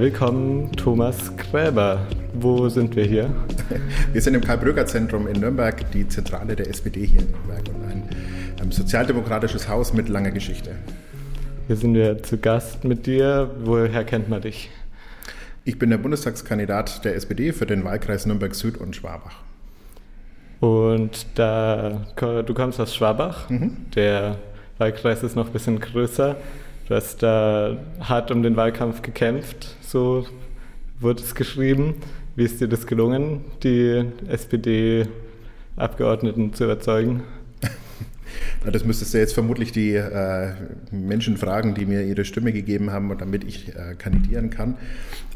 willkommen, Thomas Gräber. Wo sind wir hier? Wir sind im Karl-Bröger-Zentrum in Nürnberg, die Zentrale der SPD hier in Nürnberg und ein, ein sozialdemokratisches Haus mit langer Geschichte. Hier sind wir zu Gast mit dir. Woher kennt man dich? Ich bin der Bundestagskandidat der SPD für den Wahlkreis Nürnberg Süd und Schwabach. Und da du kommst aus Schwabach, mhm. der Wahlkreis ist noch ein bisschen größer. Du hast da hart um den Wahlkampf gekämpft, so wurde es geschrieben. Wie ist dir das gelungen, die SPD-Abgeordneten zu überzeugen? Das müsstest du jetzt vermutlich die äh, Menschen fragen, die mir ihre Stimme gegeben haben, damit ich äh, kandidieren kann.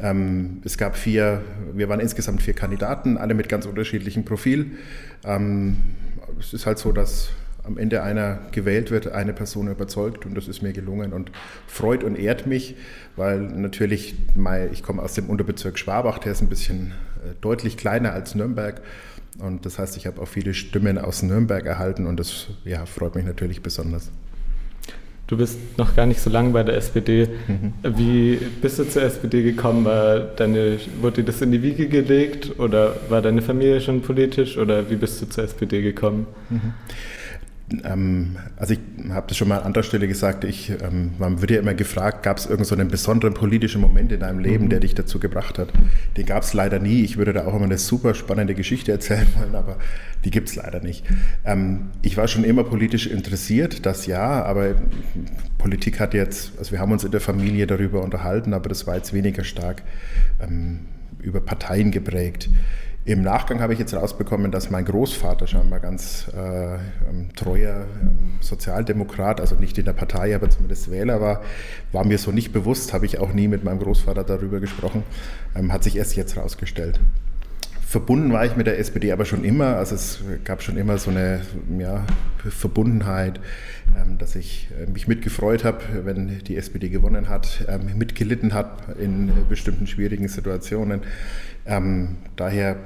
Ähm, es gab vier, wir waren insgesamt vier Kandidaten, alle mit ganz unterschiedlichem Profil. Ähm, es ist halt so, dass am Ende einer gewählt wird, eine Person überzeugt und das ist mir gelungen und freut und ehrt mich, weil natürlich, ich komme aus dem Unterbezirk Schwabach, der ist ein bisschen äh, deutlich kleiner als Nürnberg und das heißt, ich habe auch viele Stimmen aus Nürnberg erhalten und das ja, freut mich natürlich besonders. Du bist noch gar nicht so lange bei der SPD. Mhm. Wie bist du zur SPD gekommen? War deine, wurde dir das in die Wiege gelegt oder war deine Familie schon politisch oder wie bist du zur SPD gekommen? Mhm ähm, also ich habe das schon mal an anderer Stelle gesagt, ich, ähm, man wird ja immer gefragt, gab es irgendeinen so besonderen politischen Moment in deinem Leben, mhm. der dich dazu gebracht hat? Den gab es leider nie. Ich würde da auch immer eine super spannende Geschichte erzählen wollen, aber die gibt es leider nicht. Ähm, ich war schon immer politisch interessiert, das ja, aber Politik hat jetzt, also wir haben uns in der Familie darüber unterhalten, aber das war jetzt weniger stark ähm, über Parteien geprägt. Im Nachgang habe ich jetzt rausbekommen, dass mein Großvater scheinbar ganz äh, ähm, treuer ähm, Sozialdemokrat, also nicht in der Partei, aber zumindest Wähler war, war mir so nicht bewusst, habe ich auch nie mit meinem Großvater darüber gesprochen, ähm, hat sich erst jetzt rausgestellt. Verbunden war ich mit der SPD aber schon immer. Also es gab schon immer so eine ja, Verbundenheit, ähm, dass ich äh, mich mitgefreut habe, wenn die SPD gewonnen hat, ähm, mitgelitten hat in bestimmten schwierigen Situationen. Ähm, daher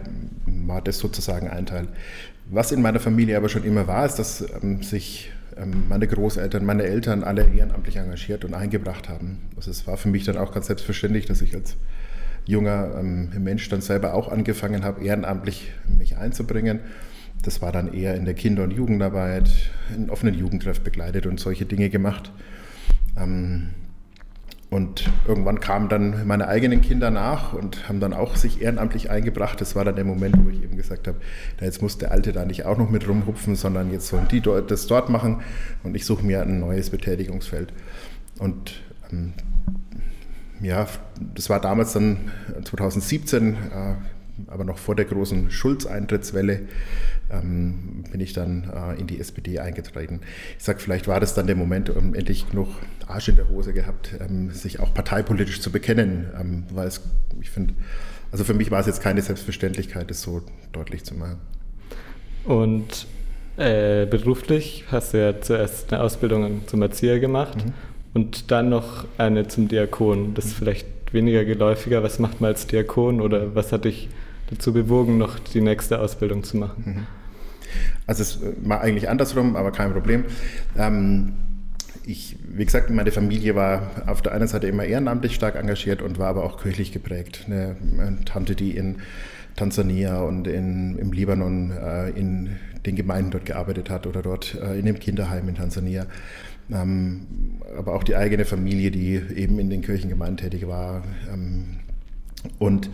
war das sozusagen ein Teil. Was in meiner Familie aber schon immer war, ist, dass sich meine Großeltern, meine Eltern alle ehrenamtlich engagiert und eingebracht haben. Also es war für mich dann auch ganz selbstverständlich, dass ich als junger ähm, Mensch dann selber auch angefangen habe, ehrenamtlich mich einzubringen. Das war dann eher in der Kinder- und Jugendarbeit, in offenen Jugendtreff begleitet und solche Dinge gemacht. Ähm, und irgendwann kamen dann meine eigenen Kinder nach und haben dann auch sich ehrenamtlich eingebracht. Das war dann der Moment, wo ich eben gesagt habe, jetzt muss der Alte da nicht auch noch mit rumhupfen, sondern jetzt sollen die das dort machen und ich suche mir ein neues Betätigungsfeld. Und ähm, ja, das war damals dann 2017, äh, aber noch vor der großen Schulz-Eintrittswelle, ähm, bin ich dann äh, in die SPD eingetreten. Ich sage, vielleicht war das dann der Moment, um endlich genug Arsch in der Hose gehabt, ähm, sich auch parteipolitisch zu bekennen, ähm, weil es, ich finde, also für mich war es jetzt keine Selbstverständlichkeit, das so deutlich zu machen. Und äh, beruflich hast du ja zuerst eine Ausbildung zum Erzieher gemacht mhm und dann noch eine zum Diakon. Das ist vielleicht weniger geläufiger. Was macht man als Diakon oder was hat dich dazu bewogen, noch die nächste Ausbildung zu machen? Mhm. Also es war eigentlich andersrum, aber kein Problem. Ähm, ich, wie gesagt, meine Familie war auf der einen Seite immer ehrenamtlich stark engagiert und war aber auch kirchlich geprägt. Eine, Tante, die in Tansania und in, im Libanon äh, in den Gemeinden dort gearbeitet hat oder dort äh, in dem Kinderheim in Tansania aber auch die eigene Familie, die eben in den Kirchengemeinden tätig war. Ähm, und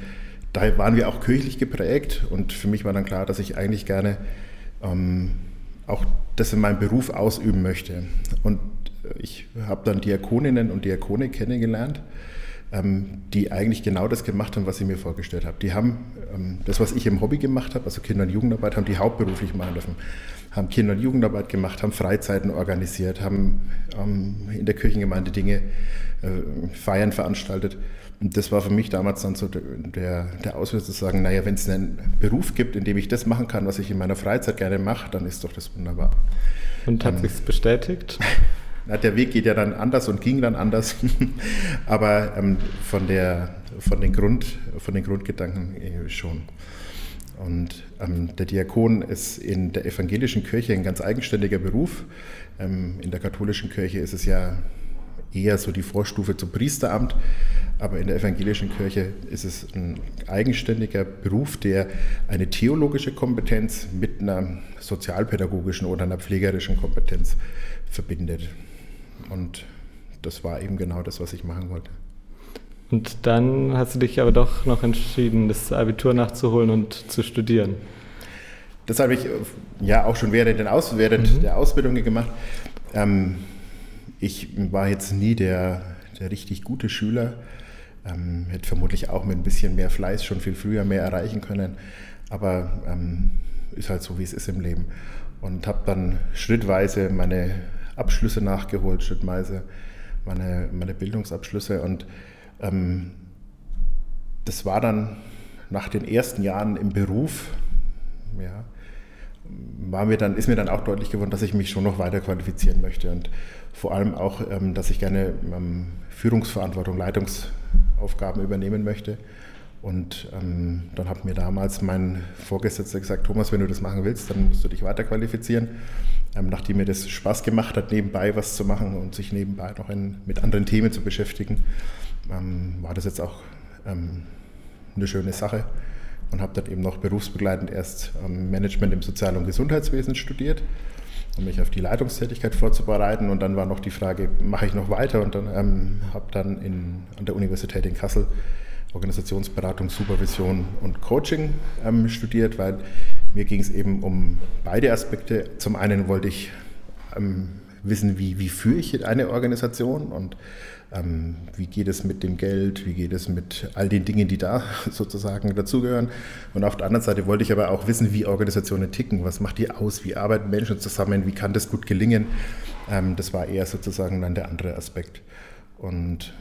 da waren wir auch kirchlich geprägt und für mich war dann klar, dass ich eigentlich gerne ähm, auch das in meinem Beruf ausüben möchte. Und ich habe dann Diakoninnen und Diakone kennengelernt, ähm, die eigentlich genau das gemacht haben, was ich mir vorgestellt habe. Die haben ähm, das, was ich im Hobby gemacht habe, also Kinder- und Jugendarbeit, haben die hauptberuflich machen dürfen haben Kinder- und Jugendarbeit gemacht, haben Freizeiten organisiert, haben ähm, in der Kirchengemeinde Dinge, äh, Feiern veranstaltet. Und das war für mich damals dann so der, der Auslöser zu sagen, naja, wenn es einen Beruf gibt, in dem ich das machen kann, was ich in meiner Freizeit gerne mache, dann ist doch das wunderbar. Und hat ähm, sich bestätigt? Na, der Weg geht ja dann anders und ging dann anders, aber ähm, von, der, von, den Grund, von den Grundgedanken äh, schon. Und der Diakon ist in der evangelischen Kirche ein ganz eigenständiger Beruf. Ähm, in der katholischen Kirche ist es ja eher so die Vorstufe zum Priesteramt. Aber in der evangelischen Kirche ist es ein eigenständiger Beruf, der eine theologische Kompetenz mit einer sozialpädagogischen oder einer pflegerischen Kompetenz verbindet. Und das war eben genau das, was ich machen wollte. Und dann hast du dich aber doch noch entschieden, das Abitur nachzuholen und zu studieren. Das habe ich ja auch schon während, Aus während mhm. der Ausbildung gemacht. Ähm, ich war jetzt nie der, der richtig gute Schüler. Ähm, hätte vermutlich auch mit ein bisschen mehr Fleiß schon viel früher mehr erreichen können. Aber ähm, ist halt so, wie es ist im Leben. Und habe dann schrittweise meine Abschlüsse nachgeholt, schrittweise meine, meine Bildungsabschlüsse. Und ähm, das war dann nach den ersten Jahren im Beruf, ja, war mir dann, ist mir dann auch deutlich geworden, dass ich mich schon noch weiter qualifizieren möchte und vor allem auch, ähm, dass ich gerne ähm, Führungsverantwortung, Leitungsaufgaben übernehmen möchte. Und ähm, dann hat mir damals mein Vorgesetzter gesagt, Thomas, wenn du das machen willst, dann musst du dich weiter qualifizieren. Ähm, nachdem mir das Spaß gemacht hat, nebenbei was zu machen und sich nebenbei noch in, mit anderen Themen zu beschäftigen, ähm, war das jetzt auch ähm, eine schöne Sache und habe dann eben noch berufsbegleitend erst Management im Sozial- und Gesundheitswesen studiert, um mich auf die Leitungstätigkeit vorzubereiten. Und dann war noch die Frage, mache ich noch weiter? Und dann ähm, habe dann in, an der Universität in Kassel Organisationsberatung, Supervision und Coaching ähm, studiert, weil mir ging es eben um beide Aspekte. Zum einen wollte ich ähm, wissen, wie, wie führe ich eine Organisation und ähm, wie geht es mit dem Geld, wie geht es mit all den Dingen, die da sozusagen dazugehören. Und auf der anderen Seite wollte ich aber auch wissen, wie Organisationen ticken, was macht die aus, wie arbeiten Menschen zusammen, wie kann das gut gelingen. Ähm, das war eher sozusagen dann der andere Aspekt. Und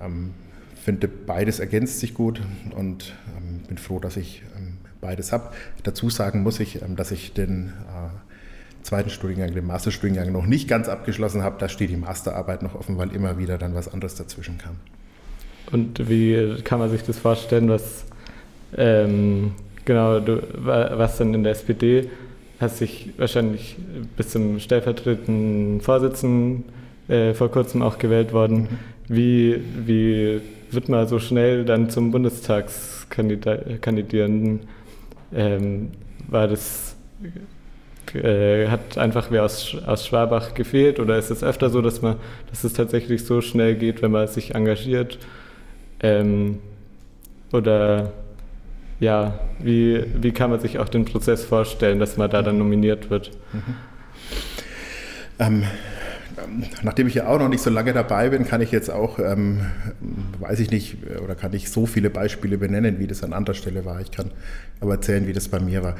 ähm, finde, beides ergänzt sich gut und ähm, bin froh, dass ich ähm, beides habe. Dazu sagen muss ich, ähm, dass ich den äh, zweiten Studiengang, den Masterstudiengang noch nicht ganz abgeschlossen habe. Da steht die Masterarbeit noch offen, weil immer wieder dann was anderes dazwischen kam. Und wie kann man sich das vorstellen, was ähm, genau du, was dann in der SPD hast dich wahrscheinlich bis zum stellvertretenden Vorsitzenden äh, vor kurzem auch gewählt worden. Mhm. Wie, wie wird man so schnell dann zum Bundestagskandidierenden? Ähm, war das, äh, hat einfach wer aus, aus Schwabach gefehlt oder ist es öfter so, dass man, dass es tatsächlich so schnell geht, wenn man sich engagiert? Ähm, oder ja, wie, wie kann man sich auch den Prozess vorstellen, dass man da dann nominiert wird? Mhm. Ähm, nachdem ich ja auch noch nicht so lange dabei bin, kann ich jetzt auch, ähm, weiß ich nicht, oder kann ich so viele Beispiele benennen, wie das an anderer Stelle war. Ich kann aber erzählen, wie das bei mir war.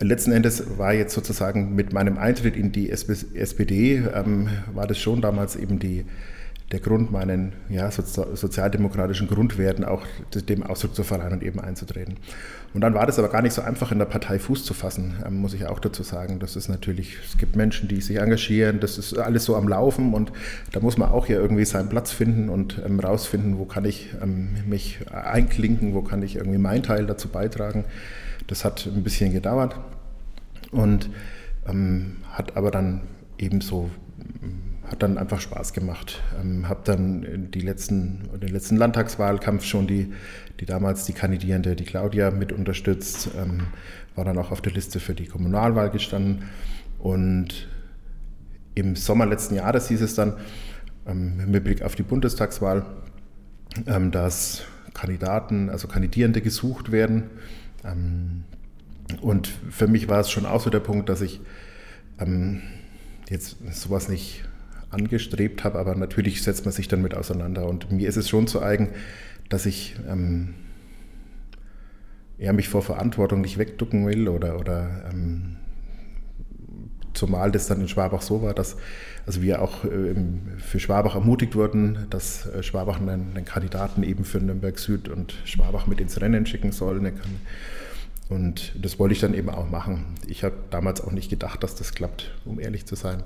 Letzten Endes war jetzt sozusagen mit meinem Eintritt in die SPD, ähm, war das schon damals eben die, der Grund, meinen ja, sozialdemokratischen Grundwerten auch dem Ausdruck zu verleihen und eben einzutreten. Und dann war das aber gar nicht so einfach, in der Partei Fuß zu fassen, ähm, muss ich auch dazu sagen. Das ist natürlich, es gibt Menschen, die sich engagieren, das ist alles so am Laufen und da muss man auch ja irgendwie seinen Platz finden und ähm, rausfinden, wo kann ich ähm, mich einklinken, wo kann ich irgendwie meinen Teil dazu beitragen. Das hat ein bisschen gedauert und ähm, hat aber dann ebenso hat dann einfach Spaß gemacht. Ähm, habe dann die letzten, den letzten Landtagswahlkampf schon die, die damals die Kandidierende, die Claudia, mit unterstützt, ähm, war dann auch auf der Liste für die Kommunalwahl gestanden. Und im Sommer letzten Jahres hieß es dann, ähm, mit Blick auf die Bundestagswahl, ähm, dass Kandidaten, also Kandidierende gesucht werden. Ähm, und für mich war es schon auch so der Punkt, dass ich ähm, jetzt sowas nicht angestrebt habe, aber natürlich setzt man sich dann mit auseinander. Und mir ist es schon zu eigen, dass ich ähm, eher mich vor Verantwortung nicht wegducken will oder, oder ähm, zumal das dann in Schwabach so war, dass also wir auch äh, für Schwabach ermutigt wurden, dass äh, Schwabach einen, einen, Kandidaten eben für Nürnberg Süd und Schwabach mit ins Rennen schicken soll. Und das wollte ich dann eben auch machen. Ich habe damals auch nicht gedacht, dass das klappt, um ehrlich zu sein.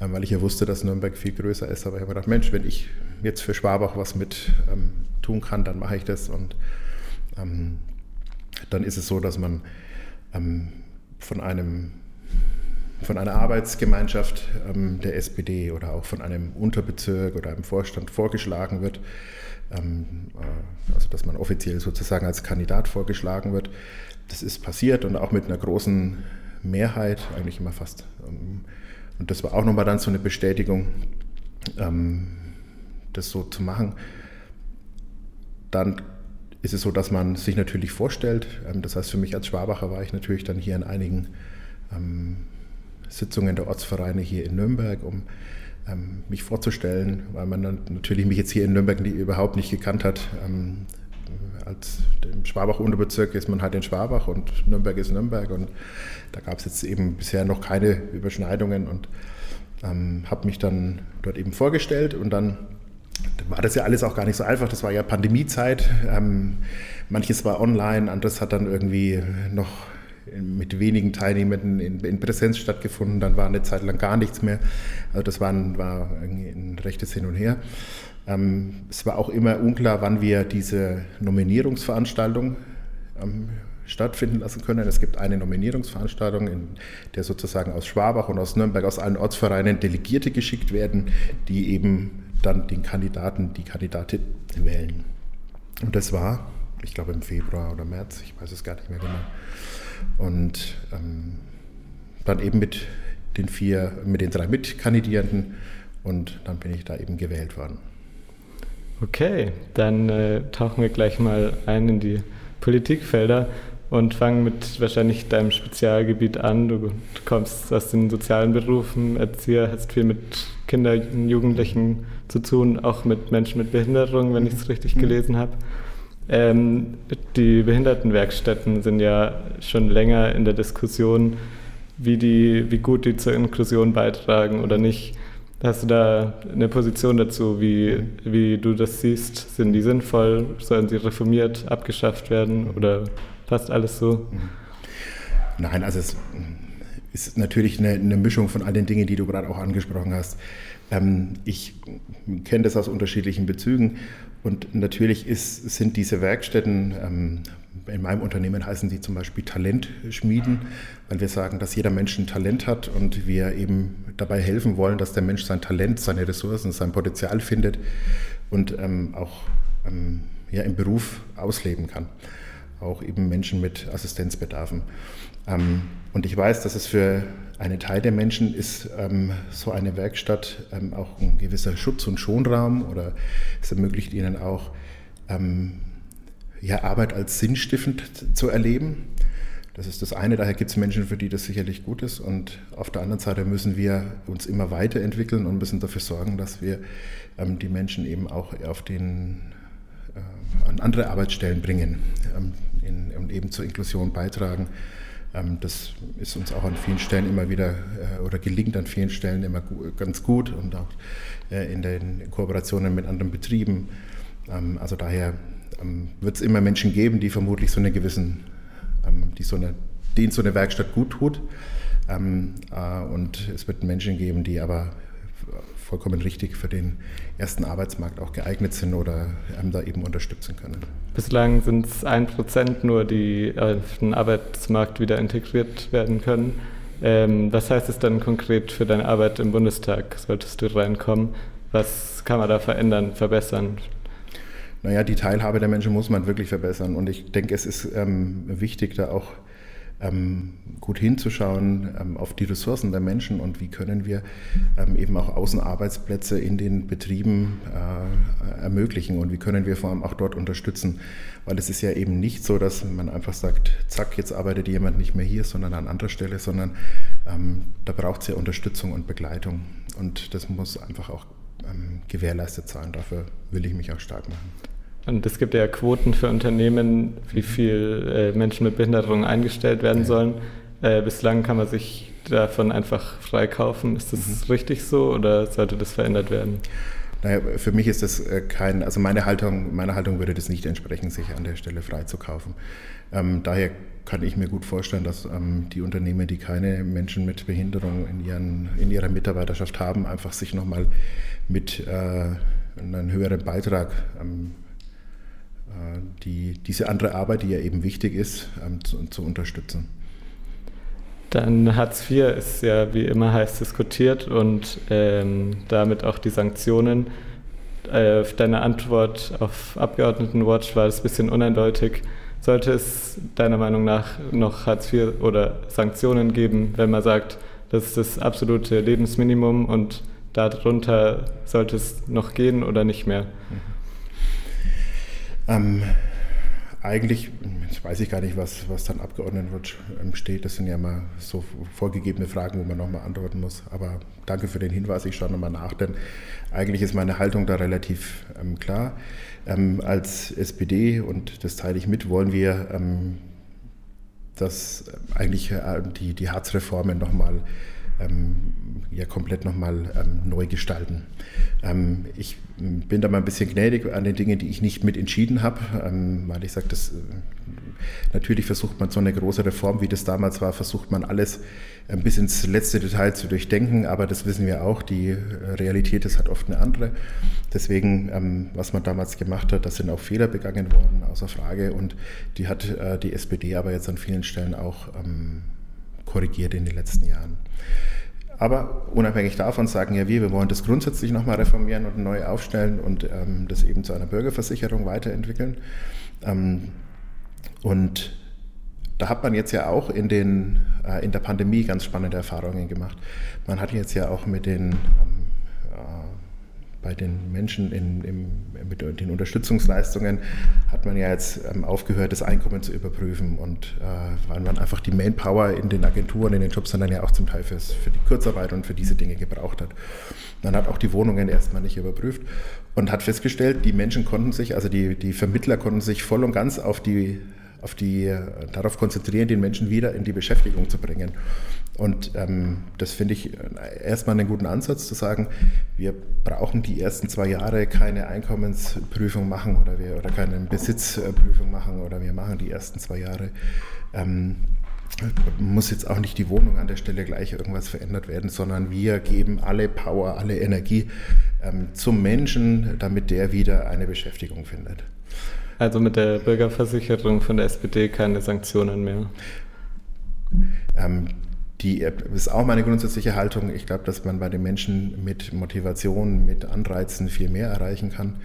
Ähm, weil ich ja wusste, dass Nürnberg viel größer ist. Aber ich habe gedacht, Mensch, wenn ich jetzt für Schwabach was mit ähm, tun kann, dann mache ich das. Und ähm, dann ist es so, dass man ähm, von einem von einer Arbeitsgemeinschaft ähm, der SPD oder auch von einem Unterbezirk oder einem Vorstand vorgeschlagen wird, ähm, äh, also dass man offiziell sozusagen als Kandidat vorgeschlagen wird. Das ist passiert und auch mit einer großen Mehrheit, eigentlich immer fast. Ähm, und das war auch nochmal dann so eine Bestätigung, ähm, das so zu machen. Dann ist es so, dass man sich natürlich vorstellt. Ähm, das heißt, für mich als Schwabacher war ich natürlich dann hier in einigen ähm, Sitzungen der Ortsvereine hier in Nürnberg, um ähm, mich vorzustellen, weil man natürlich mich jetzt hier in Nürnberg nie, überhaupt nicht gekannt hat. Ähm, als im Schwabach-Unterbezirk ist man halt in Schwabach und Nürnberg ist Nürnberg und da gab es jetzt eben bisher noch keine Überschneidungen und ähm, habe mich dann dort eben vorgestellt und dann war das ja alles auch gar nicht so einfach. Das war ja Pandemiezeit. Ähm, manches war online, anderes hat dann irgendwie noch mit wenigen Teilnehmenden in, in, Präsenz stattgefunden. Dann war eine Zeit lang gar nichts mehr. Also das war ein, war ein rechtes Hin und Her. Ähm, es war auch immer unklar, wann wir diese Nominierungsveranstaltung ähm, stattfinden lassen können. Es gibt eine Nominierungsveranstaltung, in der sozusagen aus Schwabach und aus Nürnberg, aus allen Ortsvereinen Delegierte geschickt werden, die eben dann den Kandidaten, die Kandidatin wählen. Und das war, ich glaube im Februar oder März, ich weiß es gar nicht mehr genau. Und ähm, dann eben mit den vier, mit den drei Mitkandidierenden und dann bin ich da eben gewählt worden. Okay, dann äh, tauchen wir gleich mal ein in die Politikfelder und fangen mit wahrscheinlich deinem Spezialgebiet an. Du, kommst aus den sozialen Berufen, Erzieher, hast viel mit Kindern, Jugendlichen zu tun, auch mit Menschen mit Behinderung, wenn ich es richtig mhm. gelesen habe. Ähm, die Behindertenwerkstätten sind ja schon länger in der Diskussion, wie, die, wie gut die zur Inklusion beitragen oder nicht. Hast du da eine Position dazu, wie, wie du das siehst? Sind die sinnvoll? Sollen sie reformiert, abgeschafft werden oder passt alles so? Nein, also es ist natürlich eine, eine Mischung von all den Dingen, die du gerade auch angesprochen hast. Ähm, ich kenne das aus unterschiedlichen Bezügen und natürlich ist, sind diese Werkstätten, ähm, in meinem Unternehmen heißen die zum Beispiel Talentschmieden, weil wir sagen, dass jeder Mensch ein Talent hat und wir eben dabei helfen wollen, dass der Mensch sein Talent, seine Ressourcen, sein Potenzial findet und ähm, auch ähm, ja, im Beruf ausleben kann. Auch eben Menschen mit Assistenzbedarfen. Und ich weiß, dass es für einen Teil der Menschen ist ähm, so eine Werkstatt ähm, auch ein gewisser Schutz- und Schonraum oder es ermöglicht ihnen auch ähm, ja, Arbeit als sinnstiftend zu erleben. Das ist das eine, daher gibt es Menschen, für die das sicherlich gut ist. Und auf der anderen Seite müssen wir uns immer weiterentwickeln und müssen dafür sorgen, dass wir ähm, die Menschen eben auch auf den, äh, an andere Arbeitsstellen bringen ähm, in, und eben zur Inklusion beitragen. Ähm, das ist uns auch an vielen Stellen immer wieder äh, oder gelingt an vielen Stellen immer ganz gut und auch äh, in den Kooperationen mit anderen Betrieben. Ähm, also daher ähm, wird es immer Menschen geben, die vermutlich so eine gewissen, die so eine, denen so eine Werkstatt gut tut. Äh, und es wird Menschen geben, die aber vollkommen richtig für den ersten Arbeitsmarkt auch geeignet sind oder einem da eben unterstützen können. Bislang sind es ein Prozent nur, die auf den Arbeitsmarkt wieder integriert werden können. Ähm, was heißt es dann konkret für deine Arbeit im Bundestag? Solltest du reinkommen? Was kann man da verändern, verbessern? Naja, die Teilhabe der Menschen muss man wirklich verbessern. Und ich denke, es ist ähm, wichtig, da auch gut hinzuschauen ähm, auf die Ressourcen der Menschen und wie können wir ähm, eben auch Außenarbeitsplätze in den Betrieben äh, ermöglichen und wie können wir vor allem auch dort unterstützen. Weil es ist ja eben nicht so, dass man einfach sagt, zack, jetzt arbeitet jemand nicht mehr hier, sondern an anderer Stelle, sondern ähm, da braucht es ja Unterstützung und Begleitung. Und das muss einfach auch ähm, gewährleistet sein. Dafür will ich mich auch stark machen. Und es gibt ja Quoten für Unternehmen, wie viel äh, Menschen mit Behinderung eingestellt werden sollen. Äh, bislang kann man sich davon einfach freikaufen. Ist das mhm. richtig so oder sollte das verändert werden? Naja, für mich ist das äh, kein, also meine Haltung, meine Haltung würde das nicht entsprechen, sich an der Stelle freizukaufen. Ähm, daher kann ich mir gut vorstellen, dass ähm, die Unternehmen, die keine Menschen mit Behinderung in, ihren, in ihrer Mitarbeiterschaft haben, einfach sich nochmal mit äh, einem höheren Beitrag ähm, äh, die, diese andere Arbeit, die ja eben wichtig ist, ähm, zu, zu unterstützen. Dann Hartz IV ist ja wie immer heiß diskutiert und ähm, damit auch die Sanktionen. Äh, deine Antwort auf Abgeordnetenwatch war es ein bisschen uneindeutig. Sollte es deiner Meinung nach noch Hartz IV oder Sanktionen geben, wenn man sagt, das ist das absolute Lebensminimum und darunter sollte es noch gehen oder nicht mehr? Ähm, eigentlich, jetzt weiß ich gar nicht, was, was dann Abgeordnetenwatch ähm, steht. Das sind ja mal so vorgegebene Fragen, wo man nochmal antworten muss. Aber danke für den Hinweis, ich schaue nochmal nach, denn eigentlich ist meine Haltung da relativ ähm, klar. Ähm, als SPD, und das teile ich mit, wollen wir ähm, dass eigentlich äh, die, die Hartz-Reformen nochmal ähm, ja komplett nochmal ähm, neu gestalten. Ähm, ich bin da mal ein bisschen gnädig an den Dingen, die ich nicht mit entschieden habe, ähm, weil ich sage, äh, natürlich versucht man so eine große Reform, wie das damals war, versucht man alles ein bis ins letzte Detail zu durchdenken, aber das wissen wir auch, die äh, Realität ist halt oft eine andere. Deswegen, ähm, was man damals gemacht hat, da sind auch Fehler begangen worden, außer Frage, und die hat äh, die SPD aber jetzt an vielen Stellen auch ähm, korrigiert in den letzten Jahren. Aber unabhängig davon sagen ja wir, wir wollen das grundsätzlich nochmal reformieren und neu aufstellen und ähm, das eben zu einer Bürgerversicherung weiterentwickeln. Ähm, und da hat man jetzt ja auch in, den, äh, in der Pandemie ganz spannende Erfahrungen gemacht. Man hat jetzt ja auch mit den ähm, bei den Menschen in, im, mit den Unterstützungsleistungen hat man ja jetzt ähm, aufgehört, das Einkommen zu überprüfen und äh, weil man einfach die Manpower in den Agenturen, in den Jobs dann ja auch zum Teil fürs, für die Kurzarbeit und für diese Dinge gebraucht hat. Man hat auch die Wohnungen erstmal nicht überprüft und hat festgestellt, die Menschen konnten sich, also die, die Vermittler konnten sich voll und ganz auf die auf die, äh, darauf konzentrieren, den Menschen wieder in die Beschäftigung zu bringen. Und ähm, das finde ich äh, erstmal einen guten Ansatz zu sagen, wir brauchen die ersten zwei Jahre keine Einkommensprüfung machen oder, wir, oder keine Besitzprüfung machen oder wir machen die ersten zwei Jahre. Ähm, muss jetzt auch nicht die Wohnung an der Stelle gleich irgendwas verändert werden, sondern wir geben alle Power, alle Energie ähm, zum Menschen, damit der wieder eine Beschäftigung findet. Also mit der Bürgerversicherung von der SPD keine Sanktionen mehr. Ähm, die ist auch meine grundsätzliche Haltung. Ich glaube, dass man bei den Menschen mit Motivation, mit Anreizen viel mehr erreichen kann.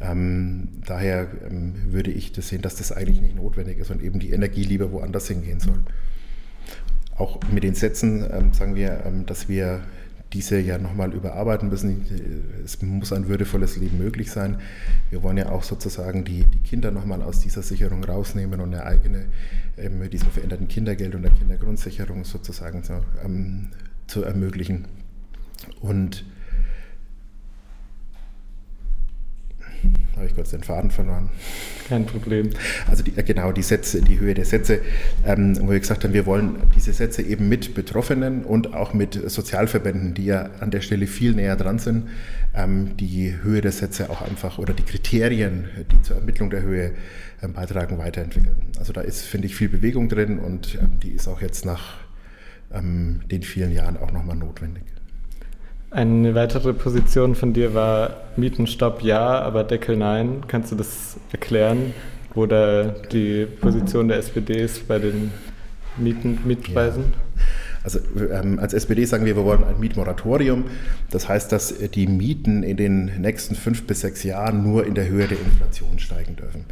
Ähm, daher ähm, würde ich das sehen, dass das eigentlich nicht notwendig ist und eben die Energie lieber woanders hingehen soll. Auch mit den Sätzen ähm, sagen wir, ähm, dass wir diese ja nochmal überarbeiten müssen. Es muss ein würdevolles Leben möglich sein. Wir wollen ja auch sozusagen die, die Kinder nochmal aus dieser Sicherung rausnehmen und eine eigene, ähm, mit diesem veränderten Kindergeld und der Kindergrundsicherung sozusagen zu, ähm, zu ermöglichen. Und habe ich kurz den Faden verloren. Kein Problem. Also die, genau, die Sätze, die Höhe der Sätze, ähm, wo wir gesagt haben, wir wollen diese Sätze eben mit Betroffenen und auch mit Sozialverbänden, die ja an der Stelle viel näher dran sind, ähm, die Höhe der Sätze auch einfach oder die Kriterien, die zur Ermittlung der Höhe ähm, beitragen, weiterentwickeln. Also da ist, finde ich, viel Bewegung drin und ähm, die ist auch jetzt nach ähm, den vielen Jahren auch nochmal notwendig. Eine weitere Position von dir war Mietenstopp ja, aber Deckel nein. Kannst du das erklären, wo da die Position der SPD ist bei den Mieten, Mietpreisen? Ja. Also ähm, als SPD sagen wir, wir wollen ein Mietmoratorium. Das heißt, dass die Mieten in den nächsten fünf bis sechs Jahren nur in der Höhe der Inflation steigen dürfen.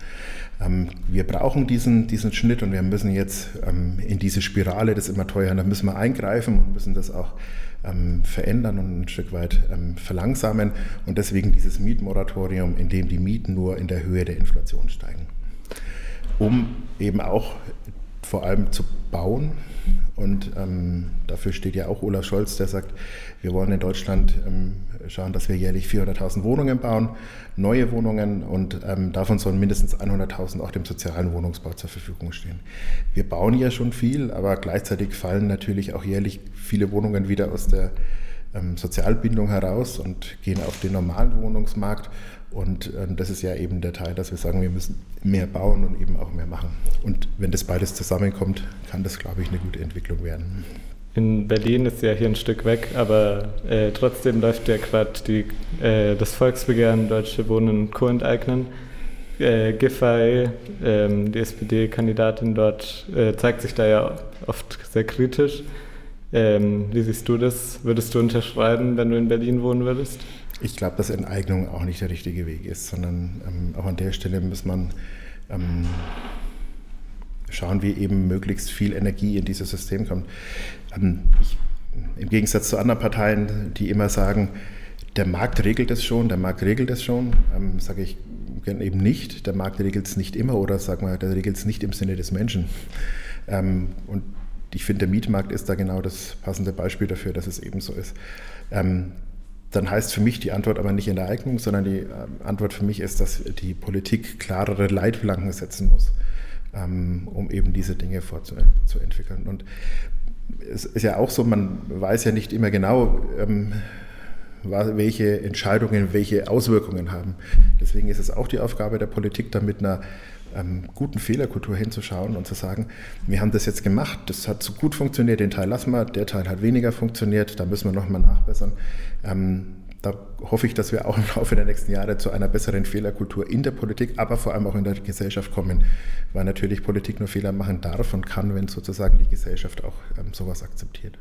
Ähm, wir brauchen diesen, diesen Schnitt und wir müssen jetzt ähm, in diese Spirale das immer teuer, da müssen wir eingreifen und müssen das auch ähm, verändern und ein Stück weit ähm, verlangsamen. Und deswegen dieses Mietmoratorium, in dem die Mieten nur in der Höhe der Inflation steigen. Um eben auch vor allem zu bauen. Und ähm, dafür steht ja auch Olaf Scholz, der sagt, wir wollen in Deutschland ähm, schauen, dass wir jährlich 400.000 Wohnungen bauen, neue Wohnungen und ähm, davon sollen mindestens 100.000 auch dem sozialen Wohnungsbau zur Verfügung stehen. Wir bauen ja schon viel, aber gleichzeitig fallen natürlich auch jährlich viele Wohnungen wieder aus der ähm, Sozialbindung heraus und gehen auf den normalen Wohnungsmarkt. Und ähm, das ist ja eben der Teil, dass wir sagen, wir müssen mehr bauen und eben auch mehr machen. Und wenn das beides zusammenkommt, kann das, glaube ich, eine gute Entwicklung werden. In Berlin ist ja hier ein Stück weg, aber äh, trotzdem läuft ja gerade äh, das Volksbegehren Deutsche Wohnen und Co. enteignen. äh, Giffey, ähm, die SPD-Kandidatin dort, äh, zeigt sich da ja oft sehr kritisch. Ähm, wie siehst du das? Würdest du unterschreiben, wenn du in Berlin wohnen würdest? Ich glaube, dass Enteignung auch nicht der richtige Weg ist, sondern ähm, auch an der Stelle muss man ähm, schauen, wie eben möglichst viel Energie in dieses System kommt. Ähm, ich, Im Gegensatz zu anderen Parteien, die immer sagen, der Markt regelt es schon, der Markt regelt es schon, ähm, sage ich eben nicht. Der Markt regelt es nicht immer oder sag mal, der regelt es nicht im Sinne des Menschen. Ähm, und ich finde, der Mietmarkt ist da genau das passende Beispiel dafür, dass es eben so ist. Ähm, dann heißt für mich die Antwort aber nicht in der Eignung, sondern die äh, Antwort für mich ist, dass die Politik klarere Leitplanken setzen muss, ähm, um eben diese Dinge vorzuentwickeln. Und es ist ja auch so, man weiß ja nicht immer genau, ähm, welche Entscheidungen welche Auswirkungen haben. Deswegen ist es auch die Aufgabe der Politik, da mit einer ähm, guten Fehlerkultur hinzuschauen und zu sagen, wir haben das jetzt gemacht, das hat so gut funktioniert, den Teil lassen wir, der Teil hat weniger funktioniert, da müssen wir nochmal nachbessern. Ähm, da hoffe ich, dass wir auch im Laufe der nächsten Jahre zu einer besseren Fehlerkultur in der Politik, aber vor allem auch in der Gesellschaft kommen, weil natürlich Politik nur Fehler machen darf und kann, wenn sozusagen die Gesellschaft auch ähm, sowas akzeptiert.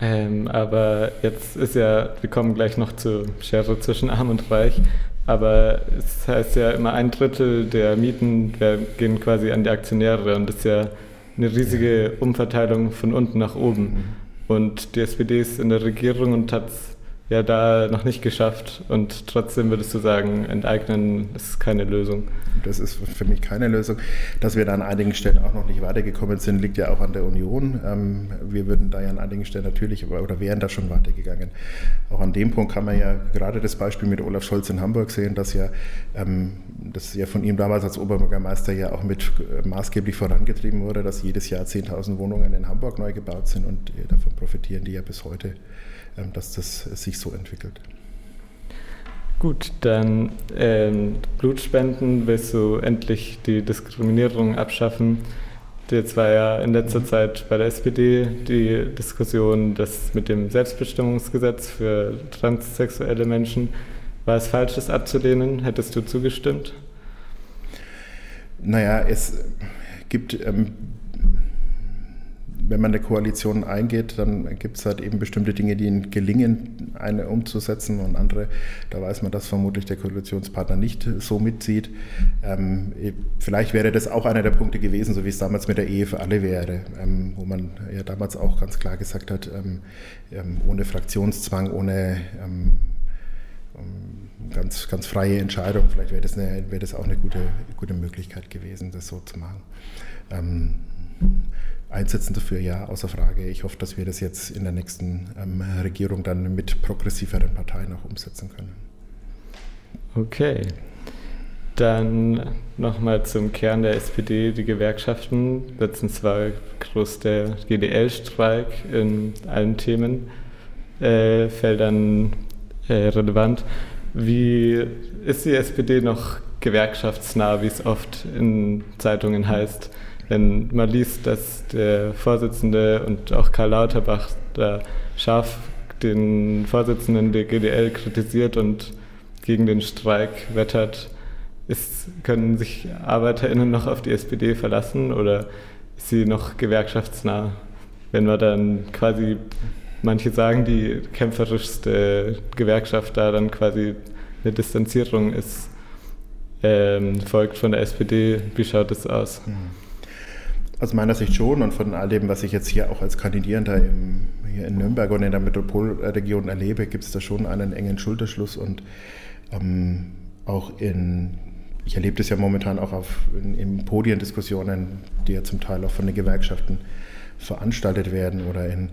Ähm, aber jetzt ist ja, wir kommen gleich noch zur Schere zwischen Arm und Reich, aber es heißt ja immer ein Drittel der Mieten gehen quasi an die Aktionäre und das ist ja eine riesige Umverteilung von unten nach oben. Mhm. Und die SPD ist in der Regierung und hat es ja da noch nicht geschafft und trotzdem würdest du sagen, enteignen ist keine Lösung. Das ist für mich keine Lösung. Dass wir da an einigen Stellen auch noch nicht weitergekommen sind, liegt ja auch an der Union. Ähm, wir würden da ja an einigen Stellen natürlich oder wären da schon weitergegangen. Auch an dem Punkt kann man ja gerade das Beispiel mit Olaf Scholz in Hamburg sehen, dass ja ähm, das ja von ihm damals als Oberbürgermeister ja auch mit äh, maßgeblich vorangetrieben wurde, dass jedes Jahr 10.000 Wohnungen in Hamburg neu gebaut sind und davon profitieren die ja bis heute. Ähm, dass das sich so entwickelt. Gut, dann ähm, Blutspenden, willst du endlich die Diskriminierung abschaffen? Jetzt war ja in letzter mhm. Zeit bei der SPD die Diskussion, dass mit dem Selbstbestimmungsgesetz für transsexuelle Menschen war es falsch, das abzulehnen. Hättest du zugestimmt? Naja, es gibt ähm, wenn man eine Koalition eingeht, dann gibt es halt eben bestimmte Dinge, die ihnen gelingen, eine umzusetzen und andere, da weiß man, dass vermutlich der Koalitionspartner nicht so mitzieht. Ähm, vielleicht wäre das auch einer der Punkte gewesen, so wie es damals mit der Ehe für alle wäre, ähm, wo man ja damals auch ganz klar gesagt hat, ähm, ähm ohne Fraktionszwang, ohne ähm, ähm, ganz, ganz freie Entscheidung, vielleicht wäre das, eine, das auch eine gute, gute Möglichkeit gewesen, das so zu machen einsetzen dafür, ja, außer Frage. Ich hoffe, dass wir das jetzt in der nächsten ähm, Regierung dann mit progressiveren Parteien auch umsetzen können. Okay. Dann nochmal zum Kern der SPD. Die Gewerkschaften letztens war groß der GDL-Streik in allen Themenfeldern äh, äh, relevant. Wie ist die SPD noch gewerkschaftsnah, wie es oft in Zeitungen heißt? Wenn man liest, dass der Vorsitzende und auch Karl Lauterbach da scharf den Vorsitzenden der GDL kritisiert und gegen den Streik wettert, ist, können sich ArbeiterInnen noch auf die SPD verlassen oder ist sie noch gewerkschaftsnah? Wenn man dann quasi, manche sagen, die kämpferischste Gewerkschaft da dann quasi eine Distanzierung ist, ähm, folgt von der SPD. Wie schaut das aus? Mhm. Aus meiner Sicht schon und von all dem, was ich jetzt hier auch als Kandidierender im, hier in Nürnberg und in der Metropolregion erlebe, gibt es da schon einen engen Schulterschluss und ähm, auch in, ich erlebe das ja momentan auch auf, in, in Podiendiskussionen, die ja zum Teil auch von den Gewerkschaften veranstaltet werden oder in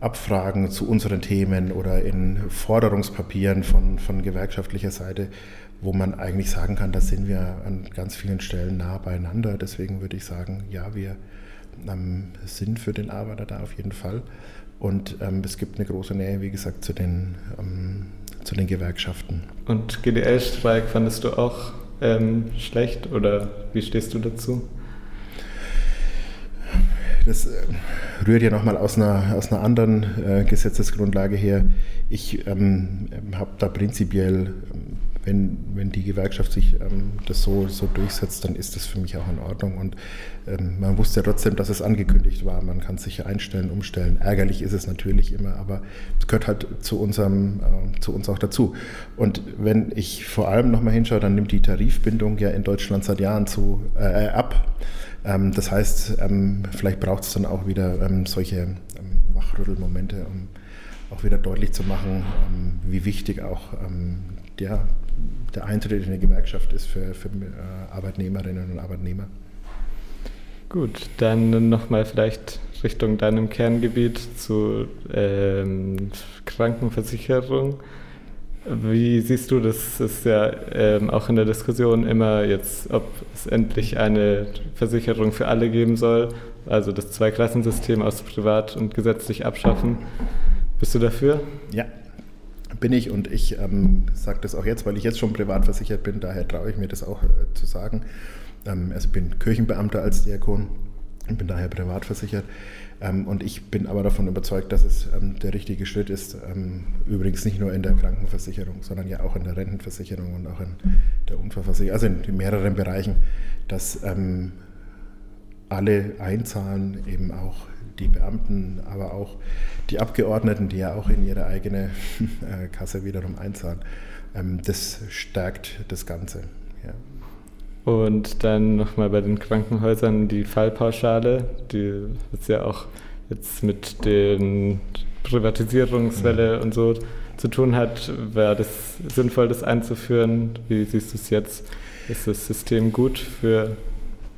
Abfragen zu unseren Themen oder in Forderungspapieren von, von gewerkschaftlicher Seite wo man eigentlich sagen kann, da sind wir an ganz vielen Stellen nah beieinander. Deswegen würde ich sagen, ja, wir ähm, sind für den Arbeiter da auf jeden Fall. Und ähm, es gibt eine große Nähe, wie gesagt, zu den, ähm, zu den Gewerkschaften. Und GDL-Streik fandest du auch ähm, schlecht oder wie stehst du dazu? Das äh, rührt ja nochmal aus einer, aus einer anderen äh, Gesetzesgrundlage her. Ich ähm, habe da prinzipiell ähm, wenn, wenn die Gewerkschaft sich ähm, das so, so durchsetzt, dann ist das für mich auch in Ordnung. Und ähm, man wusste ja trotzdem, dass es angekündigt war. Man kann sich einstellen, umstellen. Ärgerlich ist es natürlich immer, aber es gehört halt zu, unserem, äh, zu uns auch dazu. Und wenn ich vor allem nochmal hinschaue, dann nimmt die Tarifbindung ja in Deutschland seit Jahren zu, äh, ab. Ähm, das heißt, ähm, vielleicht braucht es dann auch wieder ähm, solche Wachrüttelmomente, um auch wieder deutlich zu machen, wie wichtig auch der, der Eintritt in eine Gewerkschaft ist für, für äh, Arbeitnehmerinnen und Arbeitnehmer. Gut, dann nochmal vielleicht Richtung deinem Kerngebiet zu ähm, Krankenversicherung. Wie siehst du das? Ist ja ähm, auch in der Diskussion immer jetzt, ob es endlich eine Versicherung für alle geben soll, also das Zweiklassensystem aus privat und gesetzlich abschaffen. Bist du dafür? Ja, bin ich und ich ähm, sage das auch jetzt, weil ich jetzt schon privat versichert bin, daher traue ich mir das auch äh, zu sagen. Ähm, also ich bin Kirchenbeamter als Diakon und bin daher privat versichert. Ähm, und ich bin aber davon überzeugt, dass es ähm, der richtige Schritt ist, ähm, übrigens nicht nur in der Krankenversicherung, sondern ja auch in der Rentenversicherung und auch in der Unfallversicherung, also in mehreren Bereichen, dass alle einzahlen, eben auch die Beamten, aber auch die Abgeordneten, die ja auch in ihre eigene äh, Kasse wiederum einzahlen. Das stärkt das Ganze. Ja. Und dann nochmal bei den Krankenhäusern die Fallpauschale, die ist ja auch jetzt mit den Privatisierungswelle und so zu tun hat. Wäre das sinnvoll, das einzuführen? Wie siehst du es jetzt? Ist das System gut für